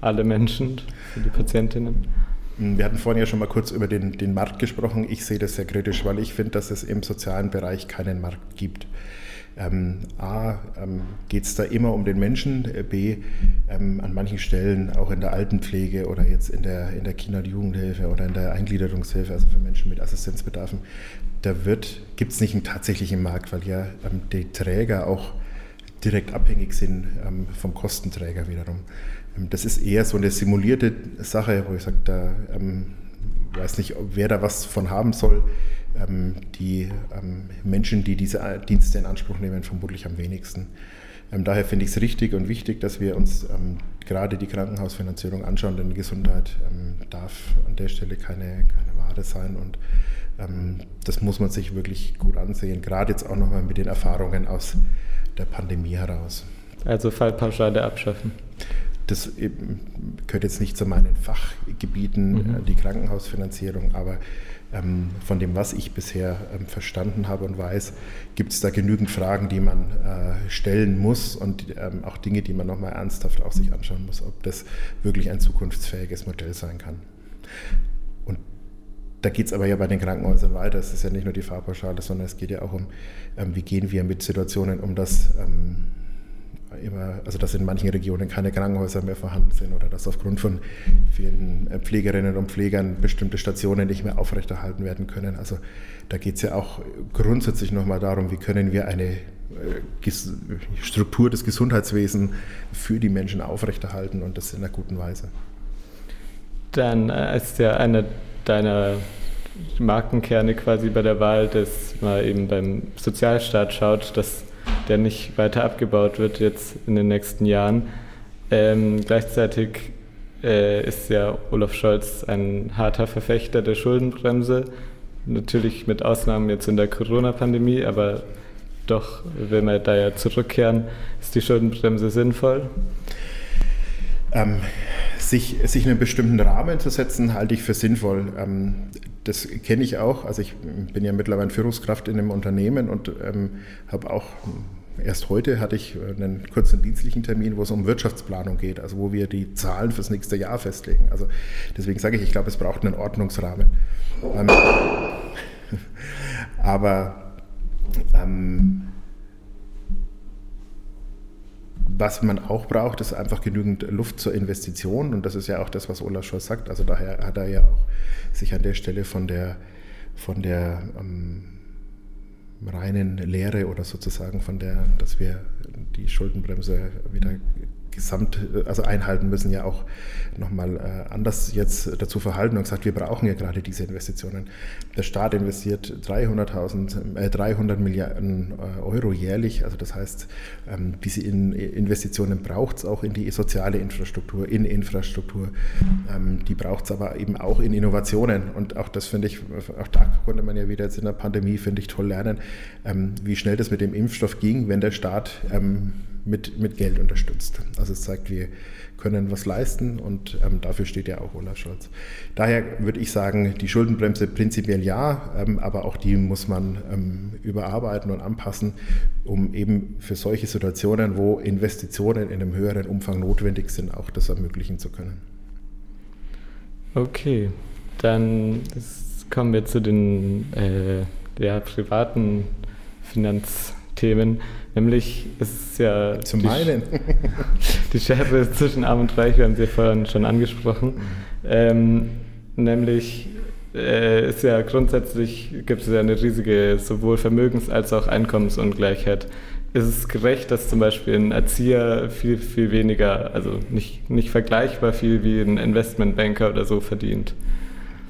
alle Menschen, für die Patientinnen? Wir hatten vorhin ja schon mal kurz über den, den Markt gesprochen. Ich sehe das sehr kritisch, weil ich finde, dass es im sozialen Bereich keinen Markt gibt. Ähm, A, ähm, geht es da immer um den Menschen, äh, B, ähm, an manchen Stellen, auch in der Altenpflege oder jetzt in der, in der Kinder- und Jugendhilfe oder in der Eingliederungshilfe, also für Menschen mit Assistenzbedarfen, da gibt es nicht einen tatsächlichen Markt, weil ja ähm, die Träger auch direkt abhängig sind ähm, vom Kostenträger wiederum. Ähm, das ist eher so eine simulierte Sache, wo ich sage, da weiß nicht, wer da was von haben soll. Ähm, die ähm, Menschen, die diese Dienste in Anspruch nehmen, vermutlich am wenigsten. Ähm, daher finde ich es richtig und wichtig, dass wir uns gerade die Krankenhausfinanzierung anschauen, denn Gesundheit darf an der Stelle keine, keine Ware sein und das muss man sich wirklich gut ansehen, gerade jetzt auch nochmal mit den Erfahrungen aus der Pandemie heraus. Also Fallpauschale abschaffen das gehört jetzt nicht zu meinen Fachgebieten, mhm. Äh, die Krankenhausfinanzierung, aber ähm, von dem, was ich bisher ähm, verstanden habe und weiß, gibt es da genügend Fragen, die man äh, stellen muss und ähm, auch Dinge, die man nochmal ernsthaft auch sich anschauen muss, ob das wirklich ein zukunftsfähiges Modell sein kann. Und da geht es aber ja bei den Krankenhäusern weiter. Es ist ja nicht nur die Fahrpauschale, sondern es geht ja auch um, ähm, wie gehen wir mit Situationen um, dass ähm, immer, also dass in manchen Regionen keine Krankenhäuser mehr vorhanden sind oder dass aufgrund von vielen äh, Pflegerinnen und Pflegern bestimmte Stationen nicht mehr aufrechterhalten werden können. Also da geht es ja auch grundsätzlich nochmal darum, wie können wir eine äh, Struktur des Gesundheitswesens für die Menschen aufrechterhalten und das in einer guten Weise. Dann äh, ist ja einer deiner Markenkerne quasi bei der Wahl, dass man eben beim Sozialstaat schaut, dass der nicht weiter abgebaut wird jetzt in den nächsten Jahren. Ähm, gleichzeitig äh, ist ja Olaf Scholz ein harter Verfechter der Schuldenbremse, natürlich mit Ausnahmen jetzt in der Corona-Pandemie, aber doch, wenn wir da ja zurückkehren, ist die Schuldenbremse sinnvoll? Ähm, sich, sich einen bestimmten Rahmen zu setzen, halte ich für sinnvoll. Ähm, das kenne ich auch. Also ich bin ja mittlerweile Führungskraft in einem Unternehmen und ähm, habe auch Erst heute hatte ich einen kurzen dienstlichen Termin, wo es um Wirtschaftsplanung geht, also wo wir die Zahlen fürs nächste Jahr festlegen. Also deswegen sage ich, ich glaube, es braucht einen Ordnungsrahmen. Ähm, aber ähm, was man auch braucht, ist einfach genügend Luft zur Investition. Und das ist ja auch das, was Olaf Scholz sagt. Also daher hat er ja auch sich an der Stelle von der, von der ähm, reinen Lehre oder sozusagen von der, dass wir die Schuldenbremse wieder gesamt, also einhalten müssen, ja auch nochmal äh, anders jetzt dazu verhalten und gesagt, wir brauchen ja gerade diese Investitionen. Der Staat investiert 300.000, äh, 300 Milliarden äh, Euro jährlich. Also das heißt, ähm, diese in Investitionen braucht es auch in die soziale Infrastruktur, in Infrastruktur. Ähm, die braucht es aber eben auch in Innovationen. Und auch das finde ich, auch da konnte man ja wieder jetzt in der Pandemie, finde ich, toll lernen, ähm, wie schnell das mit dem Impfstoff ging, wenn der Staat mit, mit Geld unterstützt. Also es zeigt, wir können was leisten und ähm, dafür steht ja auch Olaf Scholz. Daher würde ich sagen, die Schuldenbremse prinzipiell ja, ähm, aber auch die muss man ähm, überarbeiten und anpassen, um eben für solche Situationen, wo Investitionen in einem höheren Umfang notwendig sind, auch das ermöglichen zu können. Okay, dann kommen wir zu den äh, ja, privaten Finanzthemen. Nämlich ist es ja. Zum die, meinen. die Schere zwischen Arm und Reich, wir haben sie ja vorhin schon angesprochen. Ähm, nämlich äh, ist ja grundsätzlich, gibt es ja eine riesige sowohl Vermögens- als auch Einkommensungleichheit. Ist es gerecht, dass zum Beispiel ein Erzieher viel, viel weniger, also nicht, nicht vergleichbar viel wie ein Investmentbanker oder so verdient?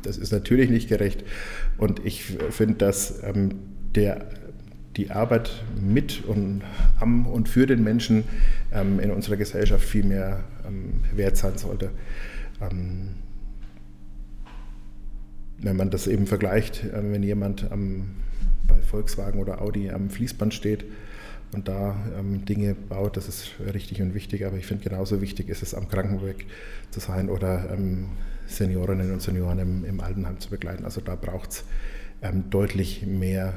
Das ist natürlich nicht gerecht. Und ich finde, dass ähm, der die Arbeit mit und am und für den Menschen ähm, in unserer Gesellschaft viel mehr ähm, wert sein sollte. Ähm, wenn man das eben vergleicht, äh, wenn jemand bei Volkswagen oder Audi am Fließband steht und da ähm, Dinge baut, das ist richtig und wichtig, aber ich finde genauso wichtig ist es am Krankenweg zu sein oder ähm, Seniorinnen und Senioren im, im, Altenheim zu begleiten. Also da braucht es ähm, deutlich mehr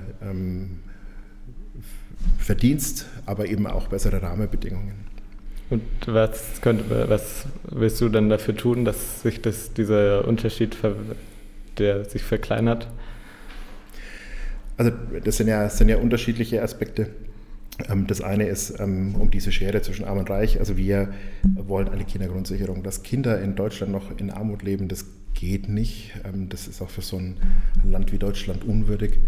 Verdienst, aber eben auch bessere Rahmenbedingungen. Und was, könnte, was willst du dann dafür tun, dass sich das, dieser Unterschied, der sich verkleinert? Also das sind ja, sind ja unterschiedliche Aspekte. Ähm, das eine ist ähm, um diese Schere zwischen Arm und Reich. Also wir wollen eine Kindergrundsicherung. Dass Kinder in Deutschland noch in Armut leben, das geht nicht. Ähm, das ist auch für so ein Land wie Deutschland unwürdig.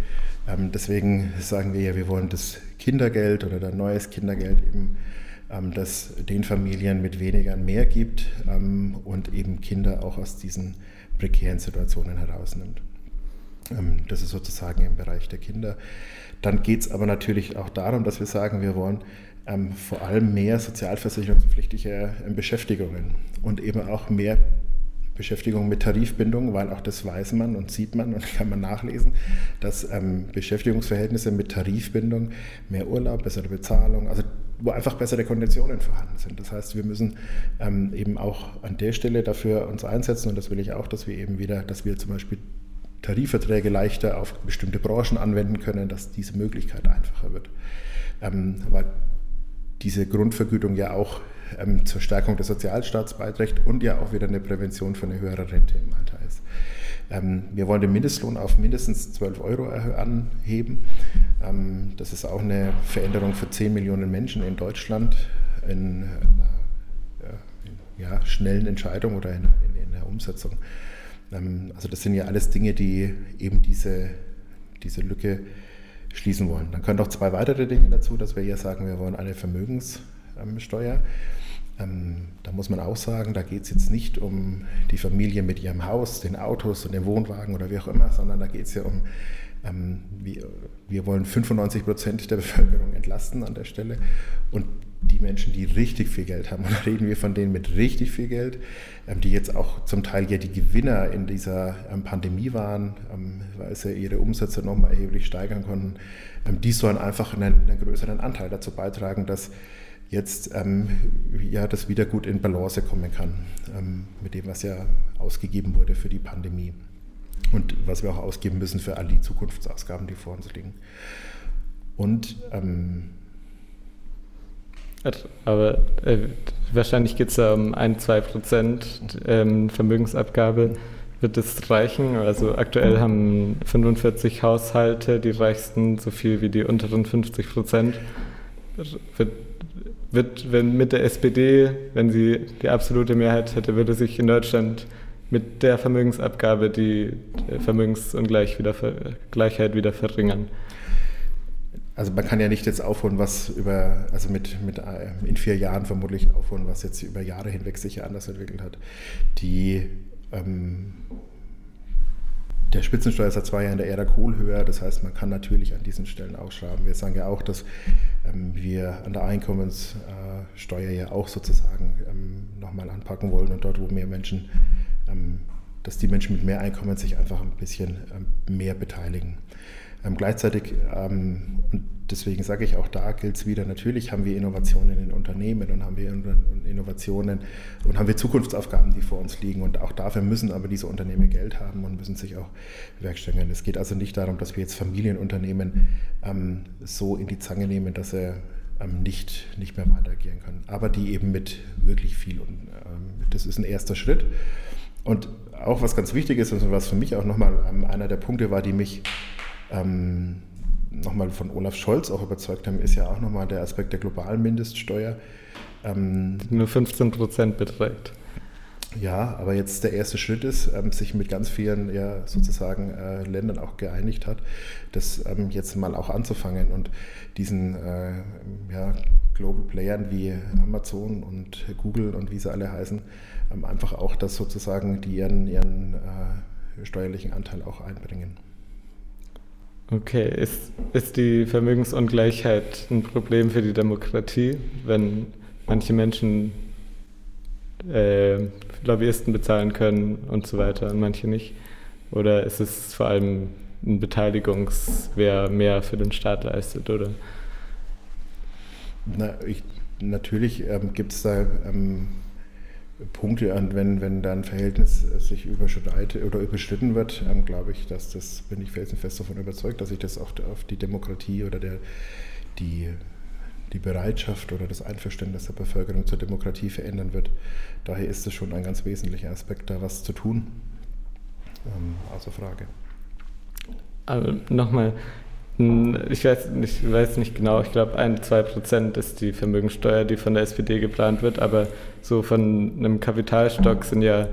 Deswegen sagen wir ja, wir wollen das Kindergeld oder ein neues Kindergeld eben, das den Familien mit weniger mehr gibt und eben Kinder auch aus diesen prekären Situationen herausnimmt. Das ist sozusagen im Bereich der Kinder. Dann geht es aber natürlich auch darum, dass wir sagen, wir wollen ähm, vor allem mehr sozialversicherungspflichtige äh, Beschäftigungen und eben auch mehr Beschäftigung mit Tarifbindung, weil auch das weiß man und sieht man und kann man nachlesen, dass ähm, Beschäftigungsverhältnisse mit Tarifbindung, mehr Urlaub, bessere Bezahlung, also wo einfach bessere Konditionen vorhanden sind. Das heißt, wir müssen ähm, eben auch an der Stelle dafür uns einsetzen und das will ich auch, dass wir eben wieder, dass wir zum Beispiel Tarifverträge leichter auf bestimmte Branchen anwenden können, dass diese Möglichkeit einfacher wird. Ähm, weil diese Grundvergütung ja auch ähm, zur Stärkung des Sozialstaats beiträgt und ja auch wieder eine Prävention für eine höhere Rente im Alter ist. Ähm, wir wollen den Mindestlohn auf mindestens 12 Euro anheben. Ähm, das ist auch eine Veränderung für 10 Millionen Menschen in Deutschland in einer ja, schnellen Entscheidung oder in, in, in der Umsetzung. Ähm, also das sind ja alles Dinge, die eben diese, diese Lücke schließen wollen. Dann können noch zwei weitere Dinge dazu, dass wir hier sagen, wir wollen eine Vermögenssteuer. Ähm, da muss man auch sagen, da geht es jetzt nicht um die Familie mit ihrem Haus, den Autos und dem Wohnwagen oder wie auch immer, sondern da geht es ja um, ähm, wir, wir wollen 95 Prozent der Bevölkerung entlasten an der Stelle. Und die Menschen, die richtig viel Geld haben, und da reden wir von denen mit richtig viel Geld, ähm, die jetzt auch zum Teil ja die Gewinner in dieser ähm, Pandemie waren, ähm, weil sie ihre Umsätze nochmal erheblich steigern konnten, die sollen einfach einen, einen größeren Anteil dazu beitragen, dass jetzt ähm, ja, das wieder gut in Balance kommen kann ähm, mit dem, was ja ausgegeben wurde für die Pandemie und was wir auch ausgeben müssen für all die Zukunftsausgaben, die vor uns liegen. Und ähm, aber äh, wahrscheinlich geht es ja um ein, zwei Prozent ähm, Vermögensabgabe. Wird das reichen? Also aktuell haben 45 Haushalte, die reichsten, so viel wie die unteren 50 Prozent. Wird, wird, wenn mit der SPD, wenn sie die absolute Mehrheit hätte, würde sich in Deutschland mit der Vermögensabgabe die Vermögensungleichheit wieder, wieder verringern. also man kann ja nicht jetzt aufholen, was über, also mit, mit äh, in vier Jahren vermutlich aufholen, was jetzt über Jahre hinweg sich anders entwickelt hat. Die ähm, der Spitzensteuersatz war ja in der Ära Kohl höher, das heißt, man kann natürlich an diesen Stellen ausschreiben. Wir sagen ja auch, dass ähm, wir an der Einkommenssteuer ja auch sozusagen ähm, nochmal anpacken wollen und dort, wo mehr Menschen, ähm, dass die Menschen mit mehr Einkommen sich einfach ein bisschen ähm, mehr beteiligen. Ähm, gleichzeitig, ähm, und deswegen sage ich auch da gilt es wieder, natürlich haben wir Innovationen in Unternehmen und haben wir Innovationen und haben wir Zukunftsaufgaben, die vor uns liegen. Und auch dafür müssen aber diese Unternehmen Geld haben und müssen sich auch werkstelligen. Es geht also nicht darum, dass wir jetzt Familienunternehmen ähm, so in die Zange nehmen, dass sie ähm, nicht, nicht mehr weiter agieren können. Aber die eben mit wirklich viel. Und ähm, das ist ein erster Schritt. Und auch was ganz wichtig ist und was für mich auch nochmal ähm, einer der Punkte war, die mich ähm, nochmal von Olaf Scholz auch überzeugt haben, ist ja auch nochmal der Aspekt der globalen Mindeststeuer. Ähm, Nur 15 Prozent beträgt. Ja, aber jetzt der erste Schritt ist, ähm, sich mit ganz vielen ja, sozusagen äh, Ländern auch geeinigt hat, das ähm, jetzt mal auch anzufangen und diesen äh, ja, Global Playern wie Amazon und Google und wie sie alle heißen, ähm, einfach auch das sozusagen, die ihren, ihren äh, steuerlichen Anteil auch einbringen. Okay, ist, ist die Vermögensungleichheit ein Problem für die Demokratie, wenn manche Menschen äh, Lobbyisten bezahlen können und so weiter und manche nicht? Oder ist es vor allem ein Beteiligungs-, wer mehr für den Staat leistet, oder? Na, ich, natürlich ähm, gibt es da ähm, Punkte wenn, wenn da ein Verhältnis sich überschreitet oder überschritten wird, ähm, glaube ich, dass das, bin ich felsenfest davon überzeugt, dass sich das auch auf die Demokratie oder der, die, die Bereitschaft oder das Einverständnis der Bevölkerung zur Demokratie verändern wird. Daher ist es schon ein ganz wesentlicher Aspekt, da was zu tun. Ähm, außer Frage. Aber nochmal, ich weiß ich weiß nicht genau, ich glaube, ein, zwei Prozent ist die Vermögensteuer, die von der SPD geplant wird, aber so von einem Kapitalstock sind ja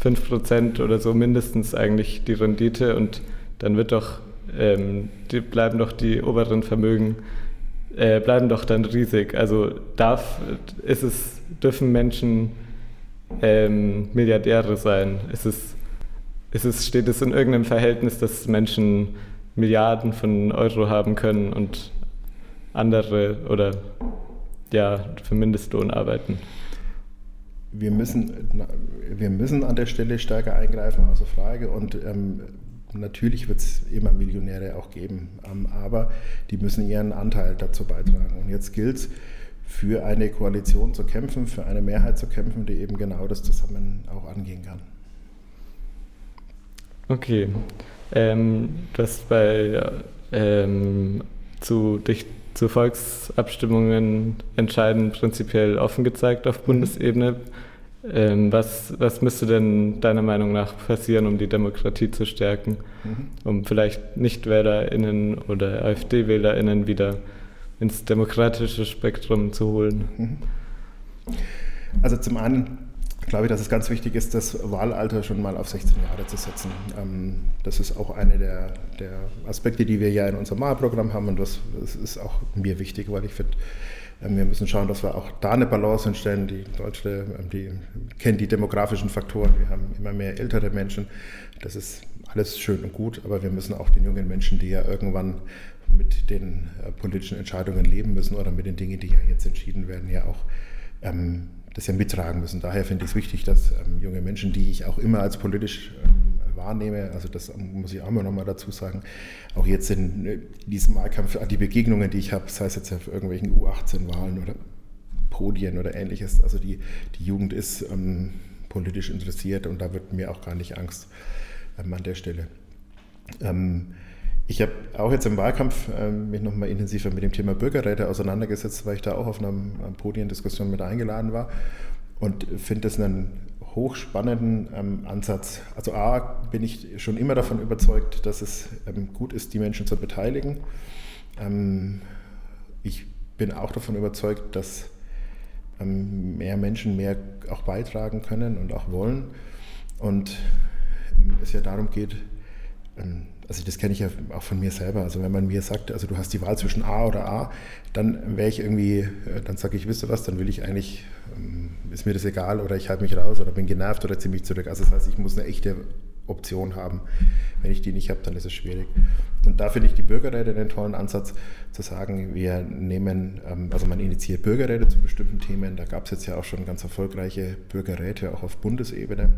fünf Prozent oder so mindestens eigentlich die Rendite und dann wird doch, ähm, die bleiben doch die oberen Vermögen, äh, bleiben doch dann riesig. Also darf, ist es, dürfen Menschen ähm, Milliardäre sein? Ist es, ist es, steht es in irgendeinem Verhältnis, dass Menschen Milliarden von Euro haben können und andere oder ja, für Mindestlohn arbeiten. Wir müssen, wir müssen an der Stelle stärker eingreifen, außer Frage. Und ähm, natürlich wird es immer Millionäre auch geben, ähm, aber die müssen ihren Anteil dazu beitragen. Und jetzt gilt es, für eine Koalition zu kämpfen, für eine Mehrheit zu kämpfen, die eben genau das zusammen auch angehen kann. Okay. Ähm, du hast bei ähm, zu, dich zu Volksabstimmungen entscheiden prinzipiell offen gezeigt auf Bundesebene. Ähm, was, was müsste denn deiner Meinung nach passieren, um die Demokratie zu stärken, mhm. um vielleicht NichtwählerInnen oder AfD-WählerInnen wieder ins demokratische Spektrum zu holen? Mhm. Also zum einen glaube ich, dass es ganz wichtig ist, das Wahlalter schon mal auf 16 Jahre zu setzen. Ähm, das ist auch einer der, der, Aspekte, die wir ja in unserem Wahlprogramm haben und das, das ist auch mir wichtig, weil ich finde, ähm, wir müssen schauen, dass wir auch da eine Balance hinstellen. Die Deutsche, ähm, die kennen die demografischen Faktoren. Wir haben immer mehr ältere Menschen. Das ist alles schön und gut, aber wir müssen auch den jungen Menschen, die ja irgendwann mit den äh, politischen Entscheidungen leben müssen oder mit den Dingen, die ja jetzt entschieden werden, ja auch ähm, das ja mittragen müssen. Daher finde ich es wichtig, dass ähm, junge Menschen, die ich auch immer als politisch ähm, wahrnehme, also das muss ich auch immer noch mal dazu sagen, auch jetzt in, in diesem Wahlkampf, die Begegnungen, die ich habe, sei es jetzt auf irgendwelchen U18-Wahlen oder Podien oder ähnliches, also die, die Jugend ist ähm, politisch interessiert und da wird mir auch gar nicht Angst ähm, an der Stelle. Ähm, ich habe auch jetzt im Wahlkampf äh, mich nochmal intensiver mit dem Thema Bürgerräte auseinandergesetzt, weil ich da auch auf einer, einer Podiendiskussion mit eingeladen war und finde das einen hochspannenden ähm, Ansatz. Also A, bin ich schon immer davon überzeugt, dass es ähm, gut ist, die Menschen zu beteiligen. Ähm, ich bin auch davon überzeugt, dass ähm, mehr Menschen mehr auch beitragen können und auch wollen. Und ähm, es ja darum geht, ähm, also das kenne ich ja auch von mir selber. Also wenn man mir sagt, also du hast die Wahl zwischen A oder A, dann wäre ich irgendwie, äh, dann sage ich, wisst ihr was, dann will ich eigentlich, ähm, ist mir das egal oder ich halte mich raus oder bin genervt oder ziehe mich zurück. Also das heißt, ich muss eine echte Option haben. Wenn ich die nicht habe, dann ist es schwierig. Und da finde ich die Bürgerräte einen tollen Ansatz, zu sagen, wir nehmen, ähm, also man initiiert Bürgerräte zu bestimmten Themen. Da gab es jetzt ja auch schon ganz erfolgreiche Bürgerräte, auch auf Bundesebene.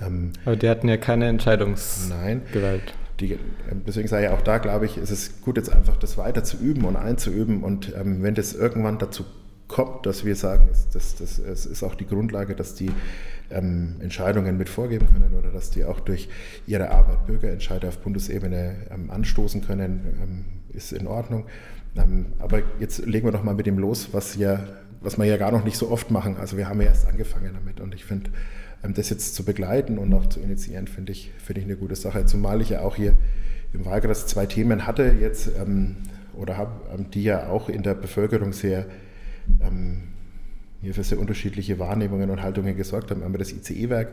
Ähm, Aber die hatten ja keine Entscheidungsgewalt. Nein. Die, ähm, deswegen sage ich auch da, glaube ich, ist es gut, jetzt einfach das weiter zu üben und einzuüben. Und ähm, wenn das irgendwann dazu kommt, dass wir sagen, es, das, das, es ist auch die Grundlage, dass die ähm, Entscheidungen mit vorgeben können oder dass die auch durch ihre Arbeit Bürgerentscheide auf Bundesebene ähm, anstoßen können, ähm, ist in Ordnung. Ähm, aber jetzt legen wir doch mal mit dem los, was, ja, was wir ja gar noch nicht so oft machen. Also wir haben ja erst angefangen damit und ich finde, das jetzt zu begleiten und auch zu initiieren, finde ich, find ich eine gute Sache. Zumal ich ja auch hier im Wahlkreis zwei Themen hatte jetzt ähm, oder habe, ähm, die ja auch in der Bevölkerung sehr ähm, hier für sehr unterschiedliche Wahrnehmungen und Haltungen gesorgt haben. Einmal das ICE-Werk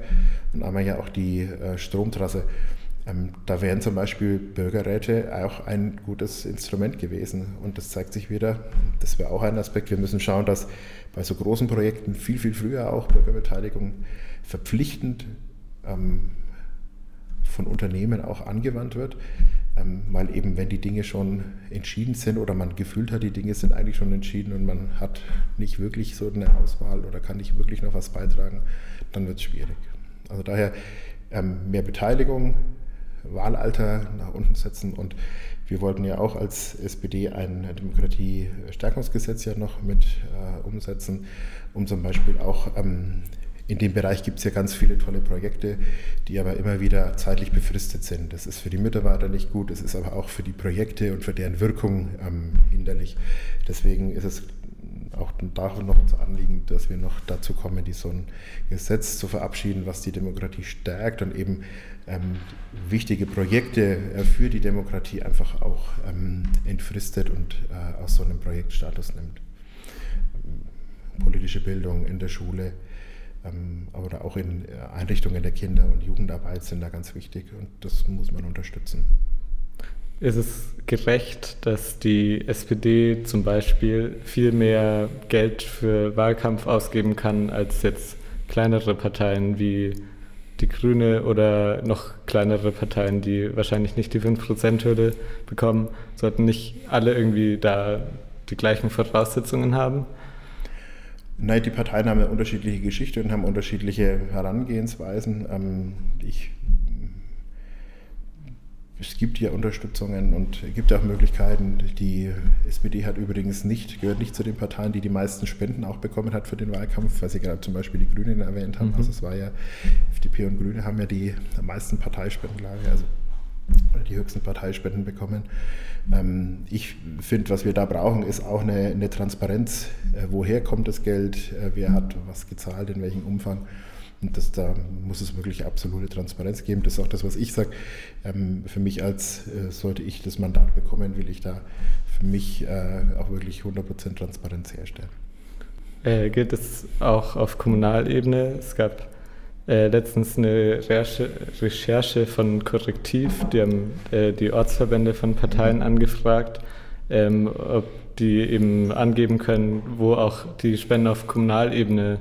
und einmal ja auch die äh, Stromtrasse. Ähm, da wären zum Beispiel Bürgerräte auch ein gutes Instrument gewesen. Und das zeigt sich wieder, das wäre auch ein Aspekt. Wir müssen schauen, dass bei so großen Projekten viel, viel früher auch Bürgerbeteiligung verpflichtend ähm, von Unternehmen auch angewandt wird, ähm, weil eben wenn die Dinge schon entschieden sind oder man gefühlt hat, die Dinge sind eigentlich schon entschieden und man hat nicht wirklich so eine Auswahl oder kann nicht wirklich noch was beitragen, dann wird es schwierig. Also daher ähm, mehr Beteiligung, Wahlalter nach unten setzen und wir wollten ja auch als SPD ein Demokratiestärkungsgesetz ja noch mit äh, umsetzen, um zum Beispiel auch ähm, in dem Bereich gibt es ja ganz viele tolle Projekte, die aber immer wieder zeitlich befristet sind. Das ist für die Mitarbeiter nicht gut, es ist aber auch für die Projekte und für deren Wirkung ähm, hinderlich. Deswegen ist es auch da noch unser Anliegen, dass wir noch dazu kommen, die so ein Gesetz zu verabschieden, was die Demokratie stärkt und eben ähm, wichtige Projekte äh, für die Demokratie einfach auch ähm, entfristet und äh, aus so einem Projektstatus nimmt. Politische Bildung in der Schule, ähm, oder auch in äh, Einrichtungen der Kinder- und Jugendarbeit sind da ganz wichtig und das muss man unterstützen. Ist es gerecht, dass die SPD zum Beispiel viel mehr Geld für Wahlkampf ausgeben kann als jetzt kleinere Parteien wie die Grüne oder noch kleinere Parteien, die wahrscheinlich nicht die 5%-Hürde bekommen? Sollten nicht alle irgendwie da die gleichen Voraussetzungen haben? Nein, die Parteien haben eine unterschiedliche Geschichte und haben unterschiedliche Herangehensweisen. Ähm, ich, es gibt ja Unterstützungen und es gibt auch Möglichkeiten. Die SPD hat übrigens nicht, gehört nicht zu den Parteien, die die meisten Spenden auch bekommen hat für den Wahlkampf, weil Sie gerade zum Beispiel die Grünen erwähnt haben. Mhm. Also es war ja, FDP und Grüne haben ja die meisten Parteispenden, also die höchsten Parteispenden bekommen. Ähm, ich finde, was wir da brauchen, ist auch eine, eine Transparenz. Äh, woher kommt das Geld? Äh, wer hat was gezahlt? In welchem Umfang? Und das, da muss es wirklich absolute Transparenz geben. Das ist auch das, was ich sage. Ähm, für mich als, äh, sollte ich das Mandat bekommen, will ich da für mich auch wirklich 100% Transparenz herstellen. Äh, gilt es auch auf Kommunalebene? Es gab äh, letztens eine Recherche, Recherche, von Korrektiv, die haben äh, die Ortsverbände von Parteien angefragt, ähm, ob die eben angeben können, wo auch die Spenden auf Kommunalebene,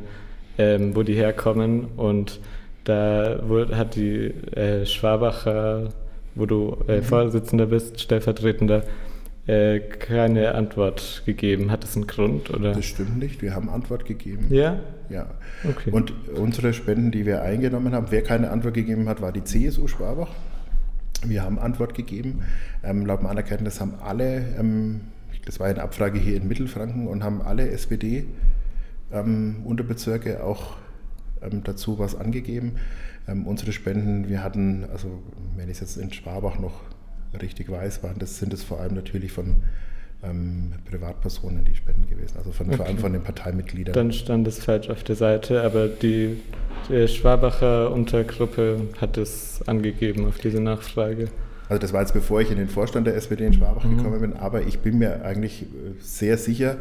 ähm, wo die herkommen. Und da wurde, hat die äh, Schwabacher, wo du äh, mhm. Vorsitzender bist, stellvertretender, äh, keine Antwort gegeben. Hat das einen Grund? Oder? Das stimmt nicht. Wir haben Antwort gegeben. Ja? Ja. Okay. Und unsere Spenden, die wir eingenommen haben, wer keine Antwort gegeben hat, war die CSU Schwabach. Wir haben Antwort gegeben. Ähm, laut meiner Kenntnis haben alle, ähm, das war eine Abfrage hier in Mittelfranken, und haben alle SPD-Unterbezirke ähm, auch ähm, dazu was angegeben. Ähm, unsere Spenden, wir hatten, also wenn ich es jetzt in Schwabach noch richtig weiß, waren das, sind es vor allem natürlich von ähm, Privatpersonen die Spenden gewesen, also von, okay. vor allem von den Parteimitgliedern. Dann stand es falsch auf der Seite, aber die, die Schwabacher Untergruppe hat es angegeben auf diese Nachfrage. Also das war jetzt bevor ich in den Vorstand der SPD in Schwabach mhm. gekommen bin, aber ich bin mir eigentlich äh, sehr sicher,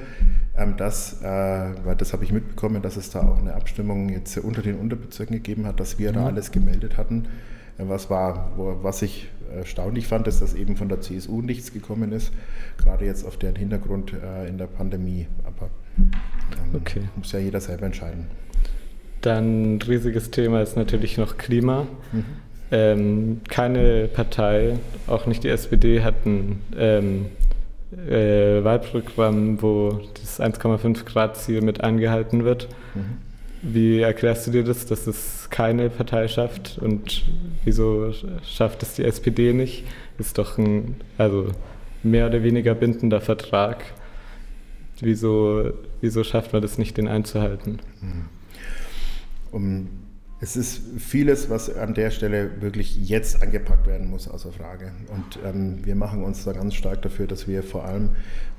ähm, dass, äh, weil das habe ich mitbekommen, dass es da auch eine Abstimmung jetzt unter den Unterbezirken gegeben hat, dass wir mhm. da alles gemeldet hatten, äh, was war, was sich erstaunlich fand, dass eben von der CSU nichts gekommen ist, gerade jetzt auf deren Hintergrund äh, in der Pandemie. Aber ähm, okay. muss ja jeder selber entscheiden. Dann ein riesiges Thema ist natürlich noch Klima. Mhm. Ähm, keine Partei, auch nicht die SPD, hat ein ähm, äh, Wahlprogramm, wo das 1,5 Grad Ziel mit angehalten wird. Mhm. Wie erklärst du dir das, dass es keine Partei schafft und wieso schafft es die SPD nicht? Ist doch ein also mehr oder weniger bindender Vertrag. Wieso, wieso schafft man das nicht, den einzuhalten? Mhm. Um es ist vieles, was an der Stelle wirklich jetzt angepackt werden muss, außer Frage. Und ähm, wir machen uns da ganz stark dafür, dass wir vor allem,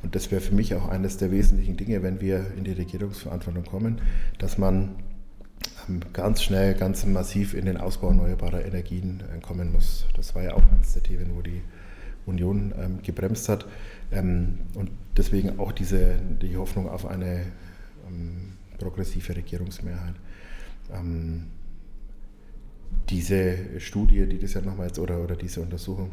und das wäre für mich auch eines der wesentlichen Dinge, wenn wir in die Regierungsverantwortung kommen, dass man ähm, ganz schnell, ganz massiv in den Ausbau erneuerbarer Energien äh, kommen muss. Das war ja auch eines der Themen, wo die Union ähm, gebremst hat. Ähm, und deswegen auch diese, die Hoffnung auf eine ähm, progressive Regierungsmehrheit. Ähm, diese Studie, die das ja nochmals, oder, oder diese Untersuchung,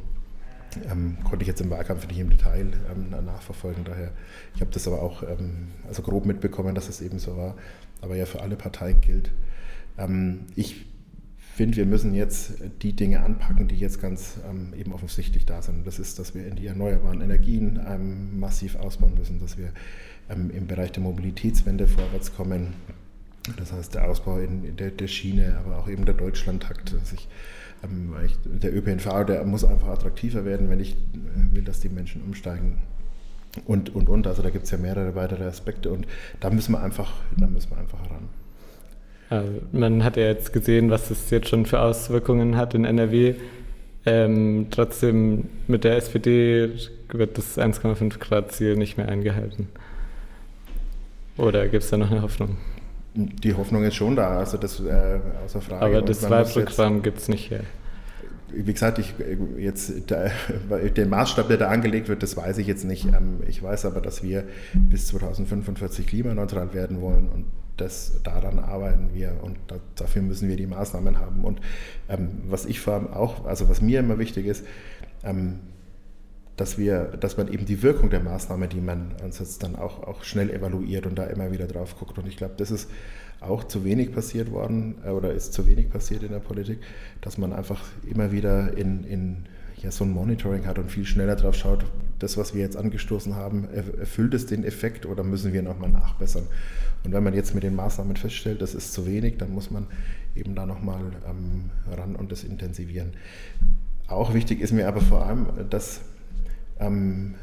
ähm, konnte ich jetzt im Wahlkampf nicht im Detail ähm, nachverfolgen. Daher, ich habe das aber auch ähm, also grob mitbekommen, dass es eben so war, aber ja für alle Parteien gilt. Ähm, ich finde, wir müssen jetzt die Dinge anpacken, die jetzt ganz ähm, eben offensichtlich da sind. Das ist, dass wir in die erneuerbaren Energien ähm, massiv ausbauen müssen, dass wir im Bereich der Mobilitätswende vorwärts kommen, das heißt, der Ausbau in, der, der, Schiene, aber auch eben der Deutschlandtakt. Also ich, ähm, der ÖPNV, der muss einfach attraktiver werden, wenn ich äh, will, dass die Menschen umsteigen. Und, und, und. Also da gibt es ja mehrere weitere Aspekte und da müssen wir einfach, da müssen wir einfach ran. Also man hat ja jetzt gesehen, was es jetzt schon für Auswirkungen hat in NRW. Ähm, trotzdem mit der SPD wird das 1,5 Grad Ziel nicht mehr eingehalten. Oder gibt es da noch eine Hoffnung? Die Hoffnung ist schon da, also das äh, außer Frage. Aber das Wahlprogramm gibt es nicht her. Wie gesagt, ich, jetzt der, der, Maßstab, der da angelegt wird, das weiß ich jetzt nicht. Ähm, ich weiß aber, dass wir bis 2045 klimaneutral werden wollen und das, daran arbeiten wir und da, dafür müssen wir die Maßnahmen haben. Und ähm, was ich vor allem auch, also was mir immer wichtig ist, ähm, dass, wir, dass man eben die Wirkung der Maßnahme, die man ansetzt, dann auch, auch schnell evaluiert und da immer wieder drauf guckt. Und ich glaube, das ist auch zu wenig passiert worden äh, oder ist zu wenig passiert in der Politik, dass man einfach immer wieder in, in ja, so ein Monitoring hat und viel schneller drauf schaut, das, was wir jetzt angestoßen haben, erfüllt es den Effekt oder müssen wir nochmal nachbessern? Und wenn man jetzt mit den Maßnahmen feststellt, das ist zu wenig, dann muss man eben da nochmal ähm, ran und das intensivieren. Auch wichtig ist mir aber vor allem, dass ähm,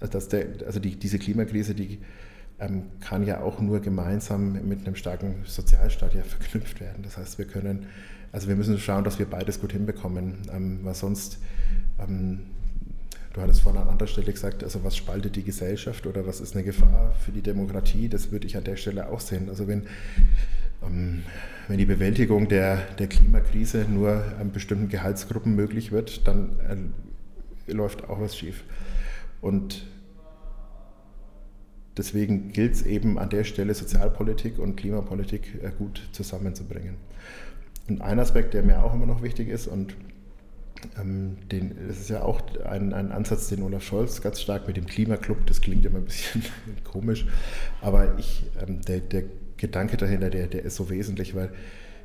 dass der, also die, diese Klimakrise, die ähm, kann ja auch nur gemeinsam mit einem starken Sozialstaat ja verknüpft werden. Das heißt, wir können, also wir müssen schauen, dass wir beides gut hinbekommen, ähm, weil sonst, ähm, du hattest vorhin an anderer Stelle gesagt, also was spaltet die Gesellschaft oder was ist eine Gefahr für die Demokratie, das würde ich an der Stelle auch sehen. Also wenn, ähm, wenn die Bewältigung der, der Klimakrise nur an bestimmten Gehaltsgruppen möglich wird, dann äh, läuft auch was schief. Und deswegen gilt es eben an der Stelle, Sozialpolitik und Klimapolitik äh, gut zusammenzubringen. Und ein Aspekt, der mir auch immer noch wichtig ist, und ähm, den, das ist ja auch ein, ein, Ansatz, den Olaf Scholz ganz stark mit dem Klimaclub, das klingt immer ein bisschen komisch, aber ich, ähm, der, der, Gedanke dahinter, der, der ist so wesentlich, weil